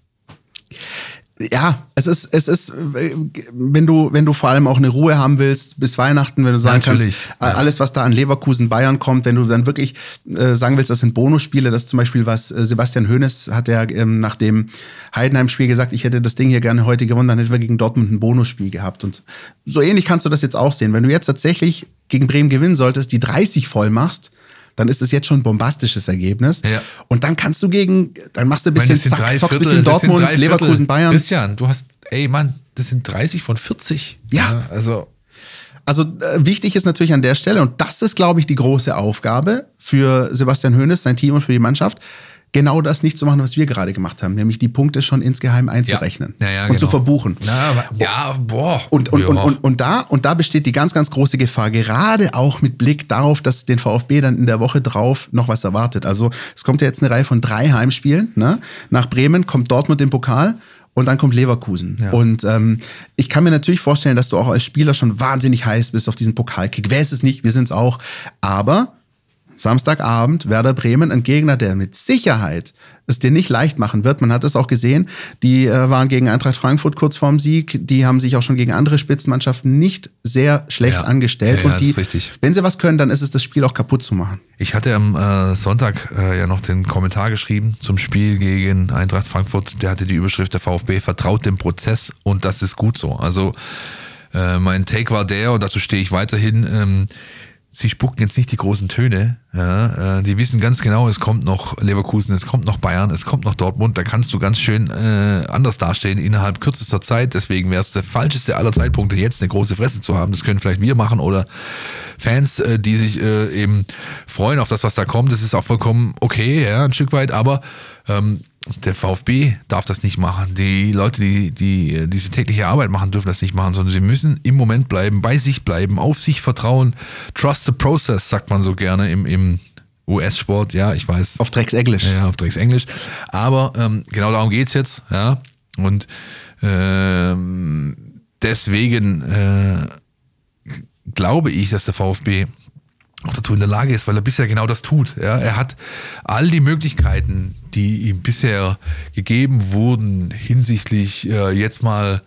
S3: ja, es ist, es ist, wenn du, wenn du vor allem auch eine Ruhe haben willst bis Weihnachten, wenn du sagen Natürlich, kannst, ja. alles, was da an Leverkusen, Bayern kommt, wenn du dann wirklich äh, sagen willst, das sind Bonusspiele, das ist zum Beispiel was äh, Sebastian Hoeneß hat ja ähm, nach dem Heidenheim-Spiel gesagt, ich hätte das Ding hier gerne heute gewonnen, dann hätten wir gegen Dortmund ein Bonusspiel gehabt. Und so ähnlich kannst du das jetzt auch sehen. Wenn du jetzt tatsächlich gegen Bremen gewinnen solltest, die 30 voll machst, dann ist es jetzt schon ein bombastisches Ergebnis. Ja. Und dann kannst du gegen, dann machst du ein bisschen
S4: meine, Zack, zockst ein bisschen Dortmund, Leverkusen, Bayern. Christian, du hast, ey Mann, das sind 30 von 40.
S3: Ja. ja also. Also äh, wichtig ist natürlich an der Stelle, und das ist, glaube ich, die große Aufgabe für Sebastian Hoeneß, sein Team und für die Mannschaft, genau das nicht zu machen, was wir gerade gemacht haben, nämlich die Punkte schon insgeheim einzurechnen
S4: ja. Ja, ja,
S3: und
S4: genau.
S3: zu verbuchen.
S4: Ja, boah.
S3: Und, und, und, und, und, da, und da besteht die ganz, ganz große Gefahr, gerade auch mit Blick darauf, dass den VfB dann in der Woche drauf noch was erwartet. Also es kommt ja jetzt eine Reihe von drei Heimspielen. Ne? Nach Bremen kommt Dortmund im Pokal. Und dann kommt Leverkusen. Ja. Und ähm, ich kann mir natürlich vorstellen, dass du auch als Spieler schon wahnsinnig heiß bist auf diesen Pokalkick. Wer ist es nicht? Wir sind es auch. Aber Samstagabend Werder Bremen, ein Gegner, der mit Sicherheit es dir nicht leicht machen wird. Man hat es auch gesehen. Die äh, waren gegen Eintracht Frankfurt kurz vorm Sieg. Die haben sich auch schon gegen andere Spitzenmannschaften nicht sehr schlecht ja. angestellt.
S4: Ja,
S3: ja, Und die,
S4: richtig.
S3: wenn sie was können, dann ist es das Spiel auch kaputt zu machen.
S4: Ich hatte am äh, Sonntag äh, ja noch den Kommentar geschrieben zum Spiel gegen Eintracht Frankfurt. Der hatte die Überschrift der VfB vertraut dem Prozess und das ist gut so. Also äh, mein Take war der und dazu stehe ich weiterhin. Ähm, sie spucken jetzt nicht die großen Töne. Ja, äh, die wissen ganz genau, es kommt noch Leverkusen, es kommt noch Bayern, es kommt noch Dortmund. Da kannst du ganz schön äh, anders dastehen innerhalb kürzester Zeit. Deswegen wäre es der falscheste aller Zeitpunkte, jetzt eine große Fresse zu haben. Das können vielleicht wir machen oder Fans, äh, die sich äh, eben freuen auf das, was da kommt. Das ist auch vollkommen okay, ja, ein Stück weit. Aber ähm, der VfB darf das nicht machen. Die Leute, die, die diese tägliche Arbeit machen, dürfen das nicht machen, sondern sie müssen im Moment bleiben, bei sich bleiben, auf sich vertrauen. Trust the process, sagt man so gerne im, im US-Sport, ja, ich weiß.
S3: Auf Drecksenglisch.
S4: Ja, auf Drecksenglisch. Aber ähm, genau darum geht's jetzt, ja. Und ähm, deswegen äh, glaube ich, dass der VfB auch dazu in der Lage ist, weil er bisher genau das tut. Ja, er hat all die Möglichkeiten, die ihm bisher gegeben wurden, hinsichtlich äh, jetzt mal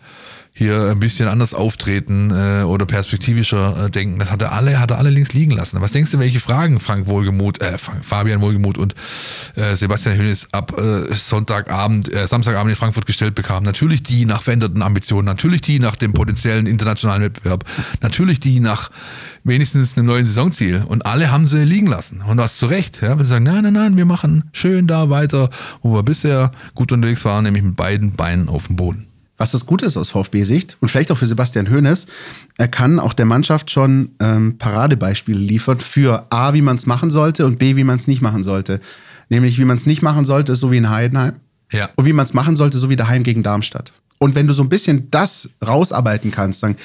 S4: hier ein bisschen anders auftreten äh, oder perspektivischer äh, denken. Das hat er alle, hat er alle links liegen lassen. Was denkst du, welche Fragen Frank Wohlgemuth, äh, Fabian Wohlgemuth und äh, Sebastian Hönes ab äh, Sonntagabend, äh, Samstagabend in Frankfurt gestellt bekamen? Natürlich die nach veränderten Ambitionen, natürlich die nach dem potenziellen internationalen Wettbewerb, natürlich die nach wenigstens einem neuen Saisonziel. Und alle haben sie liegen lassen. Und das zu Recht. Ja? Wir sagen, nein, nein, nein, wir machen schön da weiter, wo wir bisher gut unterwegs waren, nämlich mit beiden Beinen auf dem Boden
S3: was das Gute ist aus VfB-Sicht und vielleicht auch für Sebastian Hoeneß, er kann auch der Mannschaft schon ähm, Paradebeispiele liefern für A, wie man es machen sollte und B, wie man es nicht machen sollte. Nämlich, wie man es nicht machen sollte, ist so wie in Heidenheim.
S4: Ja.
S3: Und wie man es machen sollte, so wie daheim gegen Darmstadt. Und wenn du so ein bisschen das rausarbeiten kannst, dann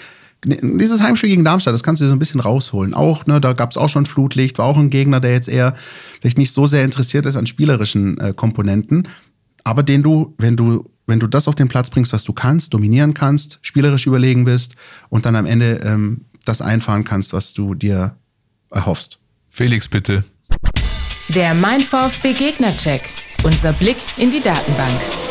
S3: dieses Heimspiel gegen Darmstadt, das kannst du dir so ein bisschen rausholen. Auch, ne, da gab es auch schon Flutlicht, war auch ein Gegner, der jetzt eher vielleicht nicht so sehr interessiert ist an spielerischen äh, Komponenten, aber den du, wenn du wenn du das auf den Platz bringst, was du kannst, dominieren kannst, spielerisch überlegen bist und dann am Ende ähm, das einfahren kannst, was du dir erhoffst.
S4: Felix, bitte.
S1: Der Mein VfB Gegner-Check. Unser Blick in die Datenbank.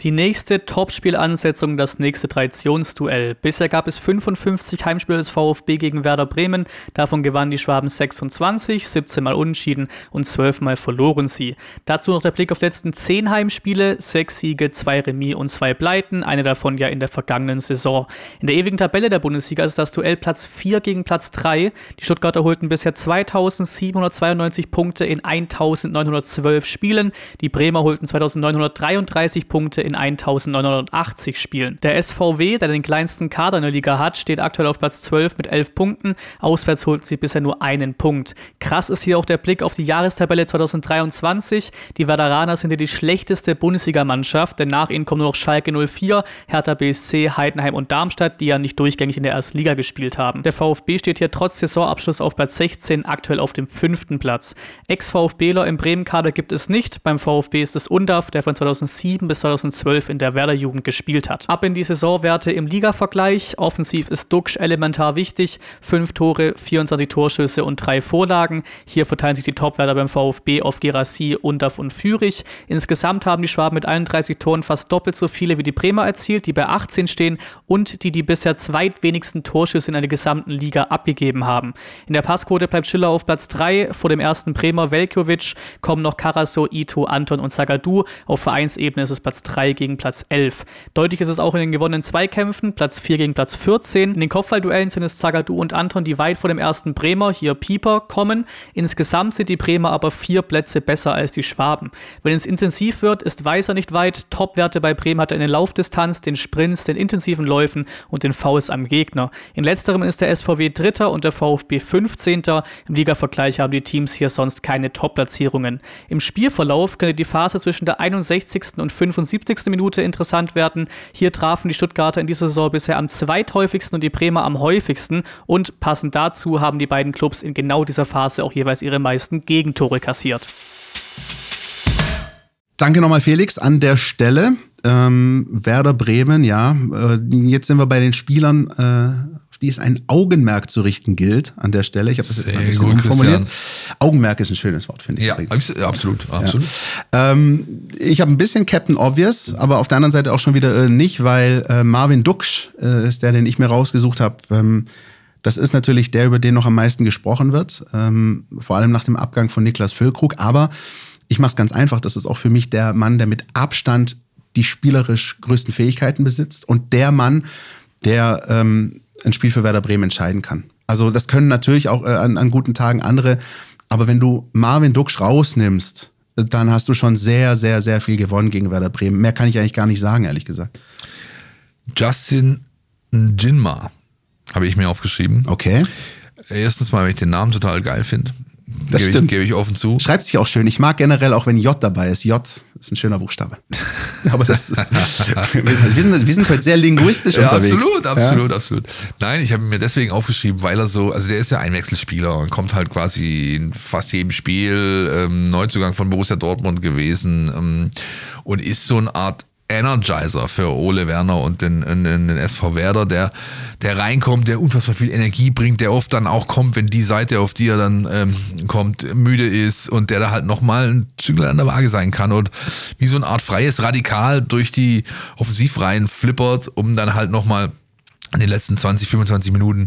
S5: Die nächste Topspielansetzung, das nächste Traditionsduell. Bisher gab es 55 Heimspiele des VfB gegen Werder Bremen. Davon gewannen die Schwaben 26, 17 Mal unentschieden und 12 Mal verloren sie. Dazu noch der Blick auf die letzten 10 Heimspiele. 6 Siege, 2 Remis und 2 Pleiten. Eine davon ja in der vergangenen Saison. In der ewigen Tabelle der Bundesliga ist das Duell Platz 4 gegen Platz 3. Die Stuttgarter holten bisher 2792 Punkte in 1912 Spielen. Die Bremer holten 2933 Punkte in 1980 Spielen. Der SVW, der den kleinsten Kader in der Liga hat, steht aktuell auf Platz 12 mit 11 Punkten. Auswärts holt sie bisher nur einen Punkt. Krass ist hier auch der Blick auf die Jahrestabelle 2023. Die Werderaner sind hier die schlechteste Bundesligamannschaft, denn nach ihnen kommen nur noch Schalke 04, Hertha BSC, Heidenheim und Darmstadt, die ja nicht durchgängig in der ersten Liga gespielt haben. Der VfB steht hier trotz Saisonabschluss auf Platz 16, aktuell auf dem fünften Platz. Ex-VfBler im Bremen-Kader gibt es nicht. Beim VfB ist es Undaf, der von 2007 bis 2010 2012 in der Werder-Jugend gespielt hat. Ab in die Saisonwerte im Liga-Vergleich. Offensiv ist Duxch elementar wichtig. Fünf Tore, 24 Torschüsse und drei Vorlagen. Hier verteilen sich die Topwerte beim VfB auf Gerassi, Undaf und Fürich. Insgesamt haben die Schwaben mit 31 Toren fast doppelt so viele wie die Bremer erzielt, die bei 18 stehen und die die bisher zweitwenigsten Torschüsse in der gesamten Liga abgegeben haben. In der Passquote bleibt Schiller auf Platz 3. Vor dem ersten Bremer Velkovic kommen noch Karaso, Ito, Anton und Zagadou. Auf Vereinsebene ist es Platz 3 gegen Platz 11. Deutlich ist es auch in den gewonnenen Zweikämpfen, Platz 4 gegen Platz 14. In den Kopfballduellen sind es Zagadou und Anton, die weit vor dem ersten Bremer, hier Pieper, kommen. Insgesamt sind die Bremer aber vier Plätze besser als die Schwaben. Wenn es intensiv wird, ist Weißer nicht weit. Topwerte bei Bremen hat er in der Laufdistanz, den Sprints, den intensiven Läufen und den Fouls am Gegner. In letzterem ist der SVW Dritter und der VfB 15. Im Ligavergleich haben die Teams hier sonst keine Top-Platzierungen. Im Spielverlauf könnte die Phase zwischen der 61. und 75. Minute interessant werden. Hier trafen die Stuttgarter in dieser Saison bisher am zweithäufigsten und die Bremer am häufigsten. Und passend dazu haben die beiden Clubs in genau dieser Phase auch jeweils ihre meisten Gegentore kassiert.
S3: Danke nochmal, Felix, an der Stelle. Ähm, Werder Bremen, ja. Äh, jetzt sind wir bei den Spielern, äh, die es ein Augenmerk zu richten gilt an der Stelle. Ich habe das jetzt mal ein bisschen
S4: gut,
S3: umformuliert. Augenmerk ist ein schönes Wort, finde ich.
S4: Ja,
S3: übrigens.
S4: absolut, absolut.
S3: Ja. Ähm, ich habe ein bisschen Captain Obvious, aber auf der anderen Seite auch schon wieder äh, nicht, weil äh, Marvin Duksch äh, ist der, den ich mir rausgesucht habe. Ähm, das ist natürlich der, über den noch am meisten gesprochen wird, ähm, vor allem nach dem Abgang von Niklas Füllkrug. Aber ich mache es ganz einfach. Das ist auch für mich der Mann, der mit Abstand die spielerisch größten Fähigkeiten besitzt und der Mann, der ähm, ein Spiel für Werder Bremen entscheiden kann. Also das können natürlich auch äh, an, an guten Tagen andere, aber wenn du Marvin Duksch rausnimmst, dann hast du schon sehr, sehr, sehr viel gewonnen gegen Werder Bremen. Mehr kann ich eigentlich gar nicht sagen, ehrlich gesagt.
S4: Justin Jinma habe ich mir aufgeschrieben.
S3: Okay.
S4: Erstens mal, weil ich den Namen total geil finde.
S3: Das
S4: gebe
S3: stimmt.
S4: Ich, gebe ich offen zu.
S3: Schreibt sich auch schön. Ich mag generell auch, wenn J dabei ist. J ist ein schöner Buchstabe. <laughs> Aber das ist. wir, sind, wir sind heute sehr linguistisch
S4: Ja,
S3: unterwegs.
S4: absolut, absolut, absolut. Nein, ich habe mir deswegen aufgeschrieben, weil er so, also der ist ja Einwechselspieler und kommt halt quasi in fast jedem Spiel ähm, Neuzugang von Borussia Dortmund gewesen ähm, und ist so eine Art Energizer für Ole Werner und den, den, den SV Werder, der, der reinkommt, der unfassbar viel Energie bringt, der oft dann auch kommt, wenn die Seite, auf die er dann ähm, kommt, müde ist und der da halt nochmal ein Zügel an der Waage sein kann und wie so eine Art freies Radikal durch die Offensivreihen flippert, um dann halt nochmal in den letzten 20, 25 Minuten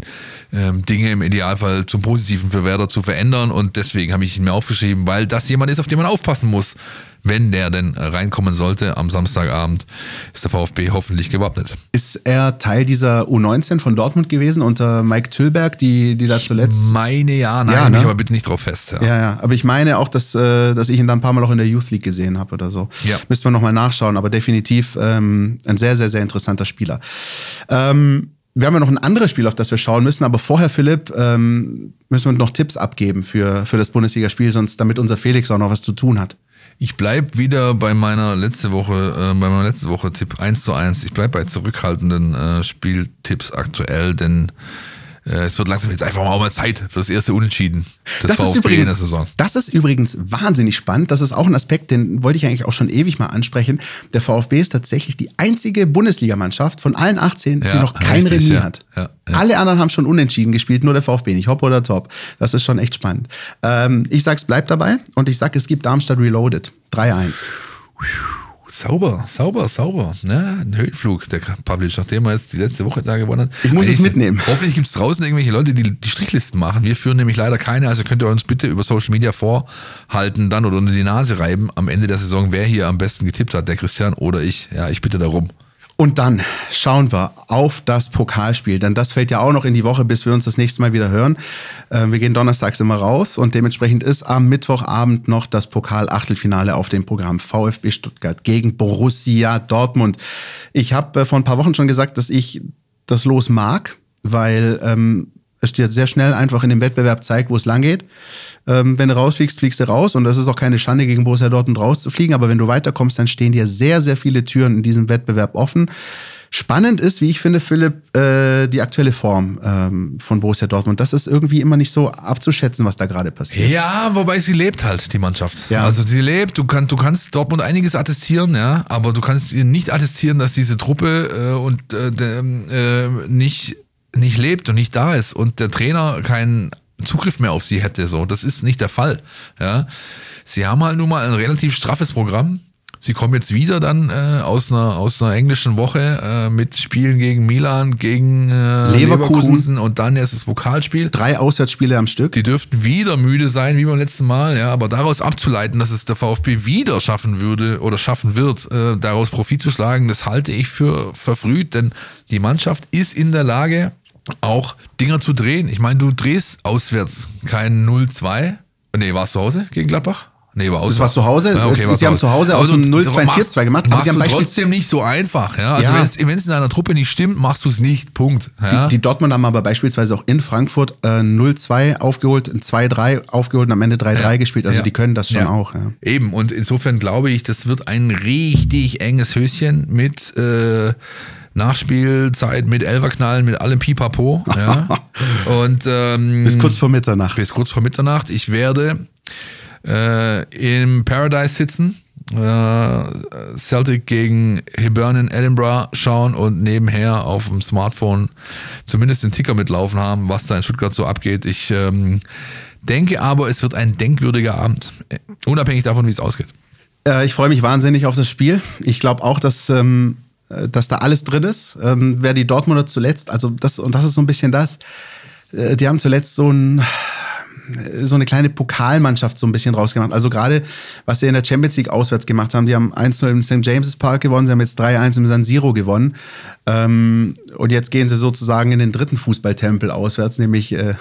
S4: ähm, Dinge im Idealfall zum Positiven für Werder zu verändern. Und deswegen habe ich ihn mir aufgeschrieben, weil das jemand ist, auf den man aufpassen muss. Wenn der denn reinkommen sollte am Samstagabend, ist der VfB hoffentlich gewappnet.
S3: Ist er Teil dieser U19 von Dortmund gewesen unter Mike Tüllberg, die, die da zuletzt.
S4: Meine ja, nein,
S3: Ja, ne?
S4: mich aber bitte nicht drauf fest. Ja.
S3: Ja, ja, aber ich meine auch, dass, äh, dass ich ihn dann ein paar Mal auch in der Youth League gesehen habe oder so.
S4: Ja.
S3: Müsste man nochmal nachschauen, aber definitiv ähm, ein sehr, sehr, sehr interessanter Spieler. Ähm, wir haben ja noch ein anderes Spiel, auf das wir schauen müssen, aber vorher, Philipp, ähm, müssen wir noch Tipps abgeben für, für das Bundesligaspiel, sonst damit unser Felix auch noch was zu tun hat.
S4: Ich bleib wieder bei meiner letzte Woche, äh, bei meiner letzte Woche Tipp 1 zu 1. Ich bleib bei zurückhaltenden äh, Spieltipps aktuell, denn es wird langsam jetzt einfach mal auch mal Zeit für das erste Unentschieden des
S3: Das ist,
S4: VfB in der
S3: übrigens,
S4: Saison.
S3: das ist übrigens wahnsinnig spannend. Das ist auch ein Aspekt, den wollte ich eigentlich auch schon ewig mal ansprechen. Der VfB ist tatsächlich die einzige Bundesligamannschaft von allen 18, die
S4: Ja,
S3: noch kein
S4: richtig,
S3: Remis
S4: ja.
S3: hat.
S4: Ja.
S3: Alle anderen haben schon unentschieden gespielt, nur der VfB nicht. Hopp oder top. Das ist schon echt spannend. Ähm, ich sag's, bleibt dabei und ich sag, es gibt Darmstadt Reloaded. 3-1.
S4: Sauber, sauber, sauber. Ne? Ein Höhenflug, der Publish, nachdem er jetzt die letzte Woche da gewonnen hat.
S3: Ich muss es
S4: Eigentlich-
S3: mitnehmen.
S4: Hoffentlich gibt es draußen irgendwelche Leute, die die Strichlisten machen. Wir führen nämlich leider keine, also könnt ihr uns bitte über Social Media vorhalten dann oder unter die Nase reiben am Ende der Saison, wer hier am besten getippt hat, der Christian oder ich. Ja, ich bitte darum.
S3: Und dann schauen wir auf das Pokalspiel, denn das fällt ja auch noch in die Woche, bis wir uns das nächste Mal wieder hören. Äh, wir gehen donnerstags immer raus und dementsprechend ist am Mittwochabend noch das Pokal-Achtelfinale auf dem Programm VfB Stuttgart gegen Borussia Dortmund. Ich habe äh, vor ein paar Wochen schon gesagt, dass ich das Los mag, weil ähm, es dir sehr schnell einfach in dem Wettbewerb zeigt, wo es lang geht. Ähm, wenn du rausfliegst, fliegst du raus und das ist auch keine Schande gegen Borussia Dortmund rauszufliegen, aber wenn du weiterkommst, dann stehen dir sehr, sehr viele Türen in diesem Wettbewerb offen. Spannend ist, wie ich finde, Philipp, äh, die aktuelle Form ähm, von Borussia Dortmund. Das ist irgendwie immer nicht so abzuschätzen, was da gerade passiert.
S4: Ja, wobei sie lebt halt, die Mannschaft.
S3: Ja.
S4: Also sie lebt, du, kann, du kannst Dortmund einiges attestieren, ja, aber du kannst ihr nicht attestieren, dass diese Truppe äh, und äh, äh, nicht, nicht lebt und nicht da ist und der Trainer keinen Zugriff mehr auf sie hätte. So, das ist nicht der Fall. Ja. Sie haben halt nun mal ein relativ straffes Programm. Sie kommen jetzt wieder dann äh, aus, einer, aus einer englischen Woche äh, mit Spielen gegen Milan, gegen äh,
S3: Leverkusen.
S4: und dann erst das Pokalspiel.
S3: Drei Auswärtsspiele am Stück.
S4: Die dürften wieder müde sein, wie beim letzten Mal, ja, aber daraus abzuleiten, dass es der VfB wieder schaffen würde oder schaffen wird, äh, daraus Profit zu schlagen, das halte ich für verfrüht, denn die Mannschaft ist in der Lage, auch Dinger zu drehen. Ich meine, du drehst auswärts kein 0-2. Nee, warst du zu Hause gegen Gladbach? Nee, war
S3: Das war zu Hause.
S4: Ja, okay,
S3: Sie
S4: war
S3: haben zu Hause aus
S4: Aber
S3: dem
S4: du-
S3: 0-2-4-2 gemacht, aber Sie haben Beispiel-
S4: trotzdem nicht so einfach. Ja? Also
S3: Ja.
S4: wenn es in deiner Truppe nicht stimmt, machst du es nicht. Punkt. Ja?
S3: Die, die Dortmund haben aber beispielsweise auch in Frankfurt äh, 0-2 aufgeholt, ein 2-3 aufgeholt und am Ende 3-3
S4: Ja.
S3: gespielt. Also die können das schon auch.
S4: Eben, und insofern glaube ich, das wird ein richtig enges Höschen mit äh, Nachspielzeit, mit Elverknallen, mit allem Pipapo. Ja. <laughs> und ähm,
S3: Bis kurz vor Mitternacht.
S4: bis kurz vor Mitternacht. Ich werde äh, im Paradise sitzen, äh, Celtic gegen Hibernian Edinburgh schauen und nebenher auf dem Smartphone zumindest den Ticker mitlaufen haben, was da in Stuttgart so abgeht. Ich ähm, denke aber, es wird ein denkwürdiger Abend, unabhängig davon, wie es ausgeht.
S3: Äh, ich freue mich wahnsinnig auf das Spiel. Ich glaube auch, dass, ähm, äh, dass da alles drin ist. Ähm, wer die Dortmunder zuletzt, also das, und das ist so ein bisschen das, äh, die haben zuletzt so ein so eine kleine Pokalmannschaft so ein bisschen rausgemacht. Also gerade, was sie in der Champions League auswärts gemacht haben, die haben 1-0 im St. James's Park gewonnen, sie haben jetzt 3-1 im San Siro gewonnen. Ähm, und jetzt gehen sie sozusagen in den dritten Fußballtempel auswärts, nämlich äh,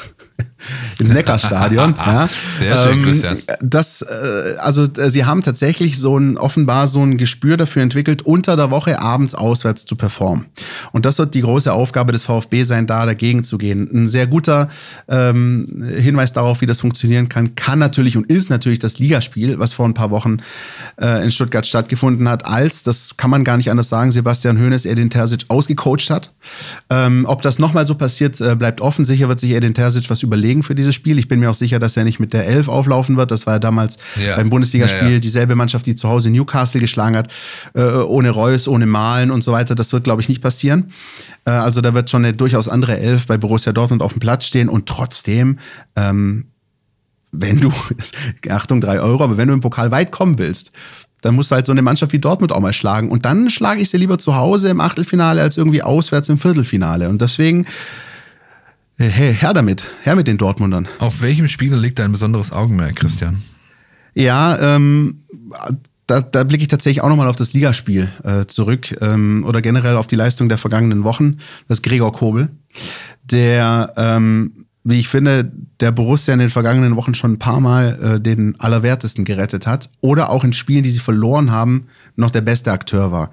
S3: ins Neckarstadion. <laughs> ja.
S4: Sehr schön, Christian.
S3: Das, äh, also äh, sie haben tatsächlich so ein, offenbar so ein Gespür dafür entwickelt, unter der Woche abends auswärts zu performen. Und das wird die große Aufgabe des VfB sein, da dagegen zu gehen. Ein sehr guter ähm, Hinweis darauf, wie das funktionieren kann, kann natürlich und ist natürlich das Ligaspiel, was vor ein paar Wochen äh, in Stuttgart stattgefunden hat, als, das kann man gar nicht anders sagen, Sebastian Hoeneß Edin Terzic ausgecoacht hat. Ähm, ob das nochmal so passiert, äh, bleibt offen. Sicher wird sich Edin Terzic was überlegen für dieses Spiel. Ich bin mir auch sicher, dass er nicht mit der Elf auflaufen wird. Das war ja damals
S4: Ja.
S3: beim Bundesligaspiel
S4: Ja, ja.
S3: dieselbe Mannschaft, die zu Hause Newcastle geschlagen hat, äh, ohne Reus, ohne Malen und so weiter. Das wird, glaube ich, nicht passieren. Äh, also da wird schon eine durchaus andere Elf bei Borussia Dortmund auf dem Platz stehen und trotzdem, ähm, wenn du, <laughs> Achtung, drei Euro, aber wenn du im Pokal weit kommen willst, dann musst du halt so eine Mannschaft wie Dortmund auch mal schlagen. Und dann schlage ich sie lieber zu Hause im Achtelfinale als irgendwie auswärts im Viertelfinale. Und deswegen, hey, her damit, her mit den Dortmundern.
S4: Auf welchem Spieler liegt dein besonderes Augenmerk, Christian?
S3: Ja, ähm, da, da blicke ich tatsächlich auch nochmal auf das Ligaspiel äh, zurück ähm, oder generell auf die Leistung der vergangenen Wochen. Das ist Gregor Kobel, der, ähm, wie ich finde, der Borussia in den vergangenen Wochen schon ein paar Mal äh, den Allerwertesten gerettet hat oder auch in Spielen, die sie verloren haben, noch der beste Akteur war.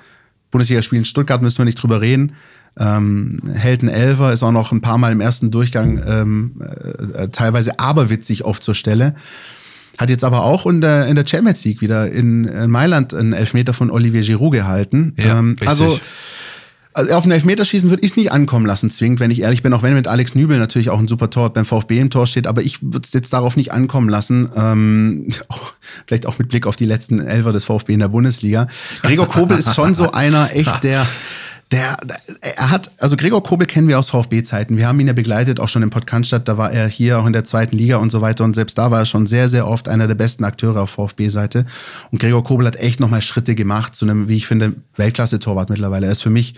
S3: Bundesligaspiel in Stuttgart müssen wir nicht drüber reden. Ähm, hält ein Elfer, ist auch noch ein paar Mal im ersten Durchgang ähm, äh, teilweise aberwitzig oft zur Stelle. Hat jetzt aber auch in der, in der Champions League wieder in, in Mailand einen Elfmeter von Olivier Giroud gehalten.
S4: Ja,
S3: ähm, also, also auf einen Elfmeterschießen würde ich es nicht ankommen lassen, zwingend, wenn ich ehrlich bin, auch wenn mit Alex Nübel natürlich auch ein super Tor beim VfB im Tor steht, aber ich würde es jetzt darauf nicht ankommen lassen. Ähm, <laughs> vielleicht auch mit Blick auf die letzten Elfer des VfB in der Bundesliga. Gregor Kobel ist schon so einer, echt, der. <laughs> Der, er hat, also Gregor Kobel kennen wir aus VfB-Zeiten. Wir haben ihn ja begleitet, auch schon im Podcaststadt. Da war er hier auch in der zweiten Liga und so weiter. Und selbst da war er schon sehr, sehr oft einer der besten Akteure auf VfB-Seite. Und Gregor Kobel hat echt nochmal Schritte gemacht zu einem, wie ich finde, Weltklasse-Torwart mittlerweile. Er ist für mich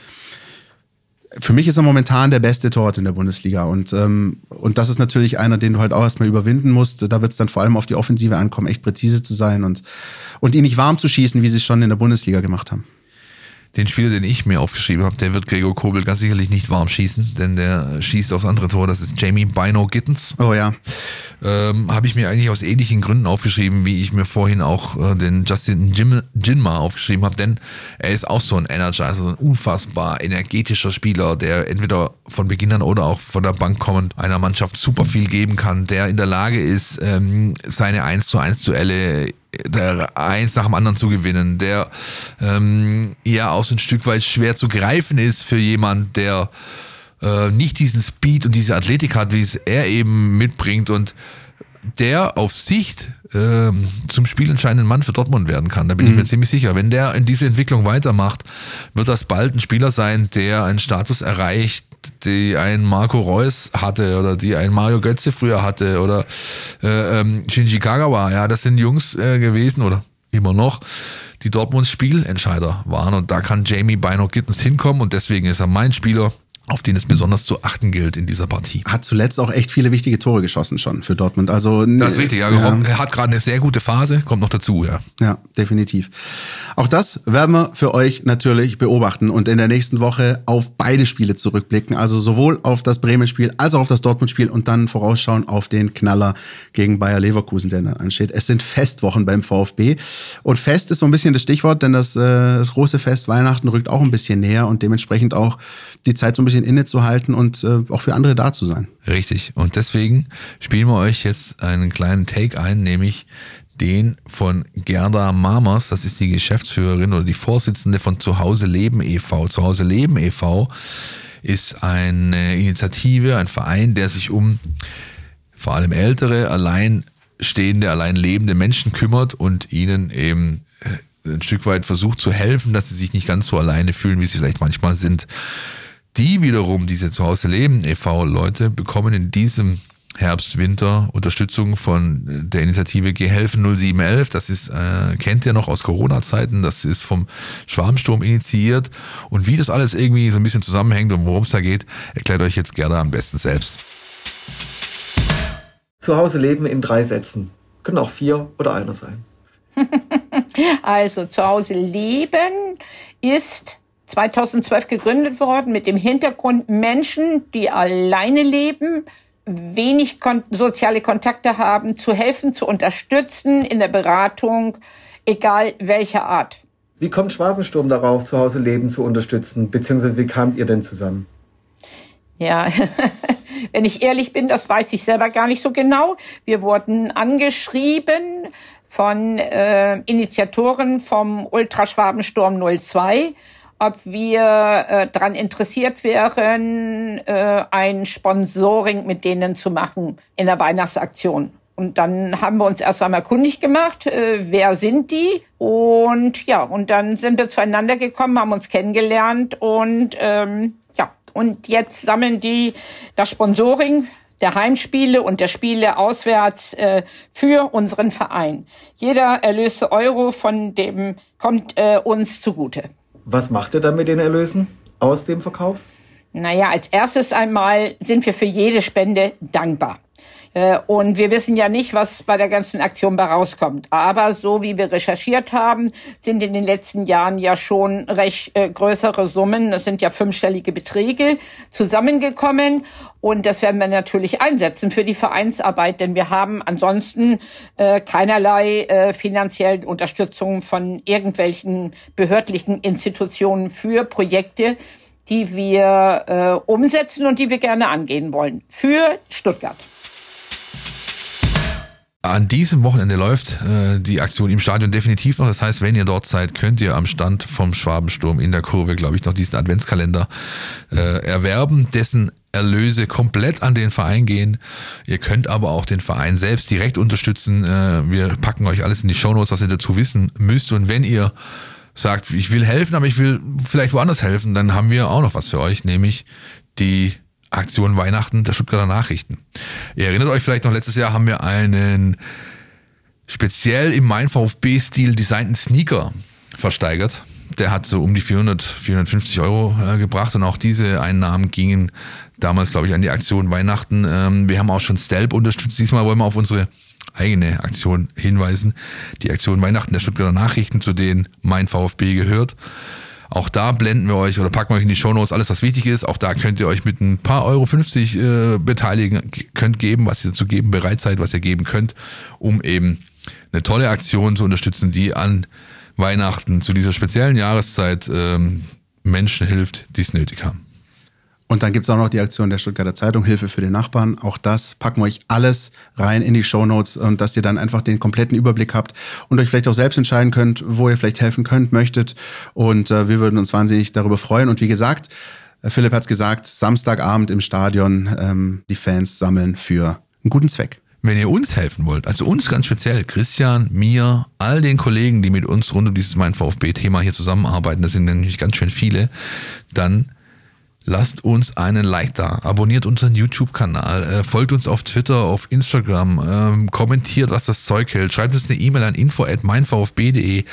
S3: für mich ist er momentan der beste Torwart in der Bundesliga. Und, ähm, und das ist natürlich einer, den du halt auch erstmal überwinden musst. Da wird es dann vor allem auf die Offensive ankommen, echt präzise zu sein und, und ihn nicht warm zu schießen, wie sie es schon in der Bundesliga gemacht haben.
S4: Den Spieler, den ich mir aufgeschrieben habe, der wird Gregor Kobel ganz sicherlich nicht warm schießen, denn der schießt aufs andere Tor. Das ist Jamie Bino Gittens.
S3: Oh ja.
S4: Ähm, habe ich mir eigentlich aus ähnlichen Gründen aufgeschrieben, wie ich mir vorhin auch äh, den Justin Jim, Jinma aufgeschrieben habe, denn er ist auch so ein Energizer, so ein unfassbar energetischer Spieler, der entweder von Beginn an oder auch von der Bank kommend einer Mannschaft super viel geben kann, der in der Lage ist, ähm, seine 1 zu 1 Duelle der eins nach dem anderen zu gewinnen, der ähm, ja auch so ein Stück weit schwer zu greifen ist für jemand, der äh, nicht diesen Speed und diese Athletik hat, wie es er eben mitbringt und der auf Sicht äh, zum spielentscheidenden Mann für Dortmund werden kann. Da bin mhm. ich mir ziemlich sicher. Wenn der in diese Entwicklung weitermacht, wird das bald ein Spieler sein, der einen Status erreicht, die ein Marco Reus hatte oder die ein Mario Götze früher hatte oder äh, ähm, Shinji Kagawa. Ja, das sind Jungs äh, gewesen oder immer noch, die Dortmunds Spielentscheider waren. Und da kann Jamie Bino Gittens hinkommen und deswegen ist er mein Spieler auf den es besonders zu achten gilt in dieser Partie.
S3: Hat zuletzt auch echt viele wichtige Tore geschossen schon für Dortmund. Also
S4: das ist richtig, ja. ja. Er hat gerade eine sehr gute Phase, kommt noch dazu, ja.
S3: Ja, definitiv. Auch das werden wir für euch natürlich beobachten und in der nächsten Woche auf beide Spiele zurückblicken. Also sowohl auf das Bremen-Spiel als auch auf das Dortmund-Spiel und dann vorausschauen auf den Knaller gegen Bayer Leverkusen, der dann ansteht. Es sind Festwochen beim VfB und Fest ist so ein bisschen das Stichwort, denn das, äh, das große Fest Weihnachten rückt auch ein bisschen näher und dementsprechend auch die Zeit so ein bisschen bisschen innezuhalten und äh, auch für andere da zu sein.
S4: Richtig. Und deswegen spielen wir euch jetzt einen kleinen Take ein, nämlich den von Gerda Marmers, das ist die Geschäftsführerin oder die Vorsitzende von Zuhause Leben e.V. Zuhause Leben e.V. ist eine Initiative, ein Verein, der sich um vor allem ältere, alleinstehende, allein lebende Menschen kümmert und ihnen eben äh, ein Stück weit versucht zu helfen, dass sie sich nicht ganz so alleine fühlen, wie sie vielleicht manchmal sind. Die wiederum, diese Zuhause leben e.V.-Leute, bekommen in diesem Herbst, Winter Unterstützung von der Initiative Gehelfen 0711. Das ist, äh, kennt ihr noch aus Corona-Zeiten. Das ist vom Schwarmsturm initiiert. Und wie das alles irgendwie so ein bisschen zusammenhängt und worum es da geht, erklärt euch jetzt gerne am besten selbst.
S8: Zu Hause leben in drei Sätzen. Können auch vier oder einer sein. <laughs>
S9: also zu Hause leben ist 2012 gegründet worden mit dem Hintergrund Menschen, die alleine leben, wenig kon soziale Kontakte haben, zu helfen, zu unterstützen in der Beratung, egal welcher Art.
S8: Wie kommt Schwabensturm darauf, zu Hause Leben zu unterstützen? Beziehungsweise wie kamt ihr denn zusammen?
S9: Ja, <laughs> wenn ich ehrlich bin, das weiß ich selber gar nicht so genau. Wir wurden angeschrieben von äh, Initiatoren vom Ultraschwabensturm 02 ob wir äh, daran interessiert wären, äh, ein Sponsoring mit denen zu machen in der Weihnachtsaktion. Und dann haben wir uns erst einmal kundig gemacht, äh, wer sind die? Und ja, und dann sind wir zueinander gekommen, haben uns kennengelernt und ähm, ja, und jetzt sammeln die das Sponsoring der Heimspiele und der Spiele auswärts äh, für unseren Verein. Jeder erlöste Euro von dem kommt äh, uns zugute.
S8: Was macht ihr dann mit den Erlösen aus dem Verkauf?
S9: Naja, als erstes einmal sind wir für jede Spende dankbar. Äh, und wir wissen ja nicht, was bei der ganzen Aktion bei rauskommt. Aber so wie wir recherchiert haben, sind in den letzten Jahren ja schon recht äh, größere Summen, das sind ja fünfstellige Beträge, zusammengekommen. Und das werden wir natürlich einsetzen für die Vereinsarbeit, denn wir haben ansonsten äh, keinerlei äh, finanziellen Unterstützung von irgendwelchen behördlichen Institutionen für Projekte, die wir äh, umsetzen und die wir gerne angehen wollen. Für Stuttgart.
S4: An diesem Wochenende läuft äh, die Aktion im Stadion definitiv noch. Das heißt, wenn ihr dort seid, könnt ihr am Stand vom Schwabensturm in der Kurve, glaube ich, noch diesen Adventskalender äh, erwerben, dessen Erlöse komplett an den Verein gehen. Ihr könnt aber auch den Verein selbst direkt unterstützen. Äh, wir packen euch alles in die Shownotes, was ihr dazu wissen müsst. Und wenn ihr sagt, ich will helfen, aber ich will vielleicht woanders helfen, dann haben wir auch noch was für euch, nämlich die Aktion Weihnachten der Stuttgarter Nachrichten. Ihr erinnert euch vielleicht noch, letztes Jahr haben wir einen speziell im Mein VfB-Stil designten Sneaker versteigert. Der hat so um die 400, 450 Euro äh, gebracht und auch diese Einnahmen gingen damals, glaube ich, an die Aktion Weihnachten. Ähm, wir haben auch schon Stelp unterstützt. Diesmal wollen wir auf unsere eigene Aktion hinweisen. Die Aktion Weihnachten der Stuttgarter Nachrichten, zu denen mein VfB gehört. Auch da blenden wir euch oder packen wir euch in die Shownotes alles, was wichtig ist. Auch da könnt ihr euch mit ein paar Euro 50 äh, beteiligen, könnt geben, was ihr zu geben bereit seid, was ihr geben könnt, um eben eine tolle Aktion zu unterstützen, die an Weihnachten zu dieser speziellen Jahreszeit ähm, Menschen hilft, die es nötig haben.
S3: Und dann gibt es auch noch die Aktion der Stuttgarter Zeitung, Hilfe für den Nachbarn. Auch das packen wir euch alles rein in die Shownotes und dass ihr dann einfach den kompletten Überblick habt und euch vielleicht auch selbst entscheiden könnt, wo ihr vielleicht helfen könnt, möchtet. Und äh, wir würden uns wahnsinnig darüber freuen. Und wie gesagt, äh, Philipp hat es gesagt, Samstagabend im Stadion ähm, die Fans sammeln für einen guten Zweck.
S4: Wenn ihr uns helfen wollt, also uns ganz speziell, Christian, mir, all den Kollegen, die mit uns rund um dieses Mein VfB-Thema hier zusammenarbeiten, das sind nämlich ganz schön viele, dann lasst uns einen Like da, abonniert unseren YouTube-Kanal, äh, folgt uns auf Twitter, auf Instagram, ähm, kommentiert, was das Zeug hält, schreibt uns eine E-Mail an info at meinvfb.de.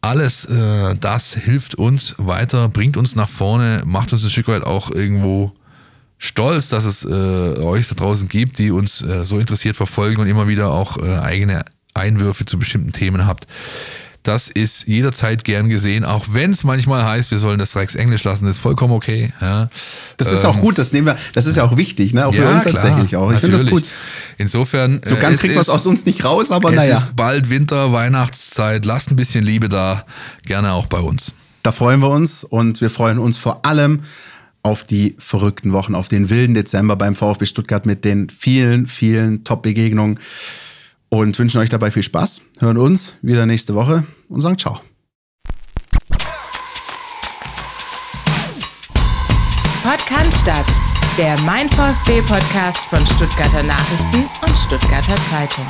S4: Alles äh, das hilft uns weiter, bringt uns nach vorne, macht uns ein Stück weit auch irgendwo stolz, dass es äh, euch da draußen gibt, die uns äh, so interessiert verfolgen und immer wieder auch äh, eigene Einwürfe zu bestimmten Themen habt. Das ist jederzeit gern gesehen, auch wenn es manchmal heißt, wir sollen das Drecks Englisch lassen, das ist vollkommen okay. Ja.
S3: Das ist ähm, auch gut, das nehmen wir, das ist ja auch wichtig, ne? Auch ja, für uns klar, tatsächlich auch. Ich finde das gut.
S4: Insofern.
S3: So ganz äh, kriegt man es aus uns nicht raus, aber naja. Es ist
S4: bald Winter, Weihnachtszeit, lasst ein bisschen Liebe da, gerne auch bei uns.
S3: Da freuen wir uns und wir freuen uns vor allem auf die verrückten Wochen, auf den wilden Dezember beim VfB Stuttgart mit den vielen, vielen Top-Begegnungen und wünschen euch dabei viel Spaß. Hören uns wieder nächste Woche und sagen Ciao.
S1: Podcast statt, der Mein VfB Podcast von Stuttgarter Nachrichten und Stuttgarter Zeitung.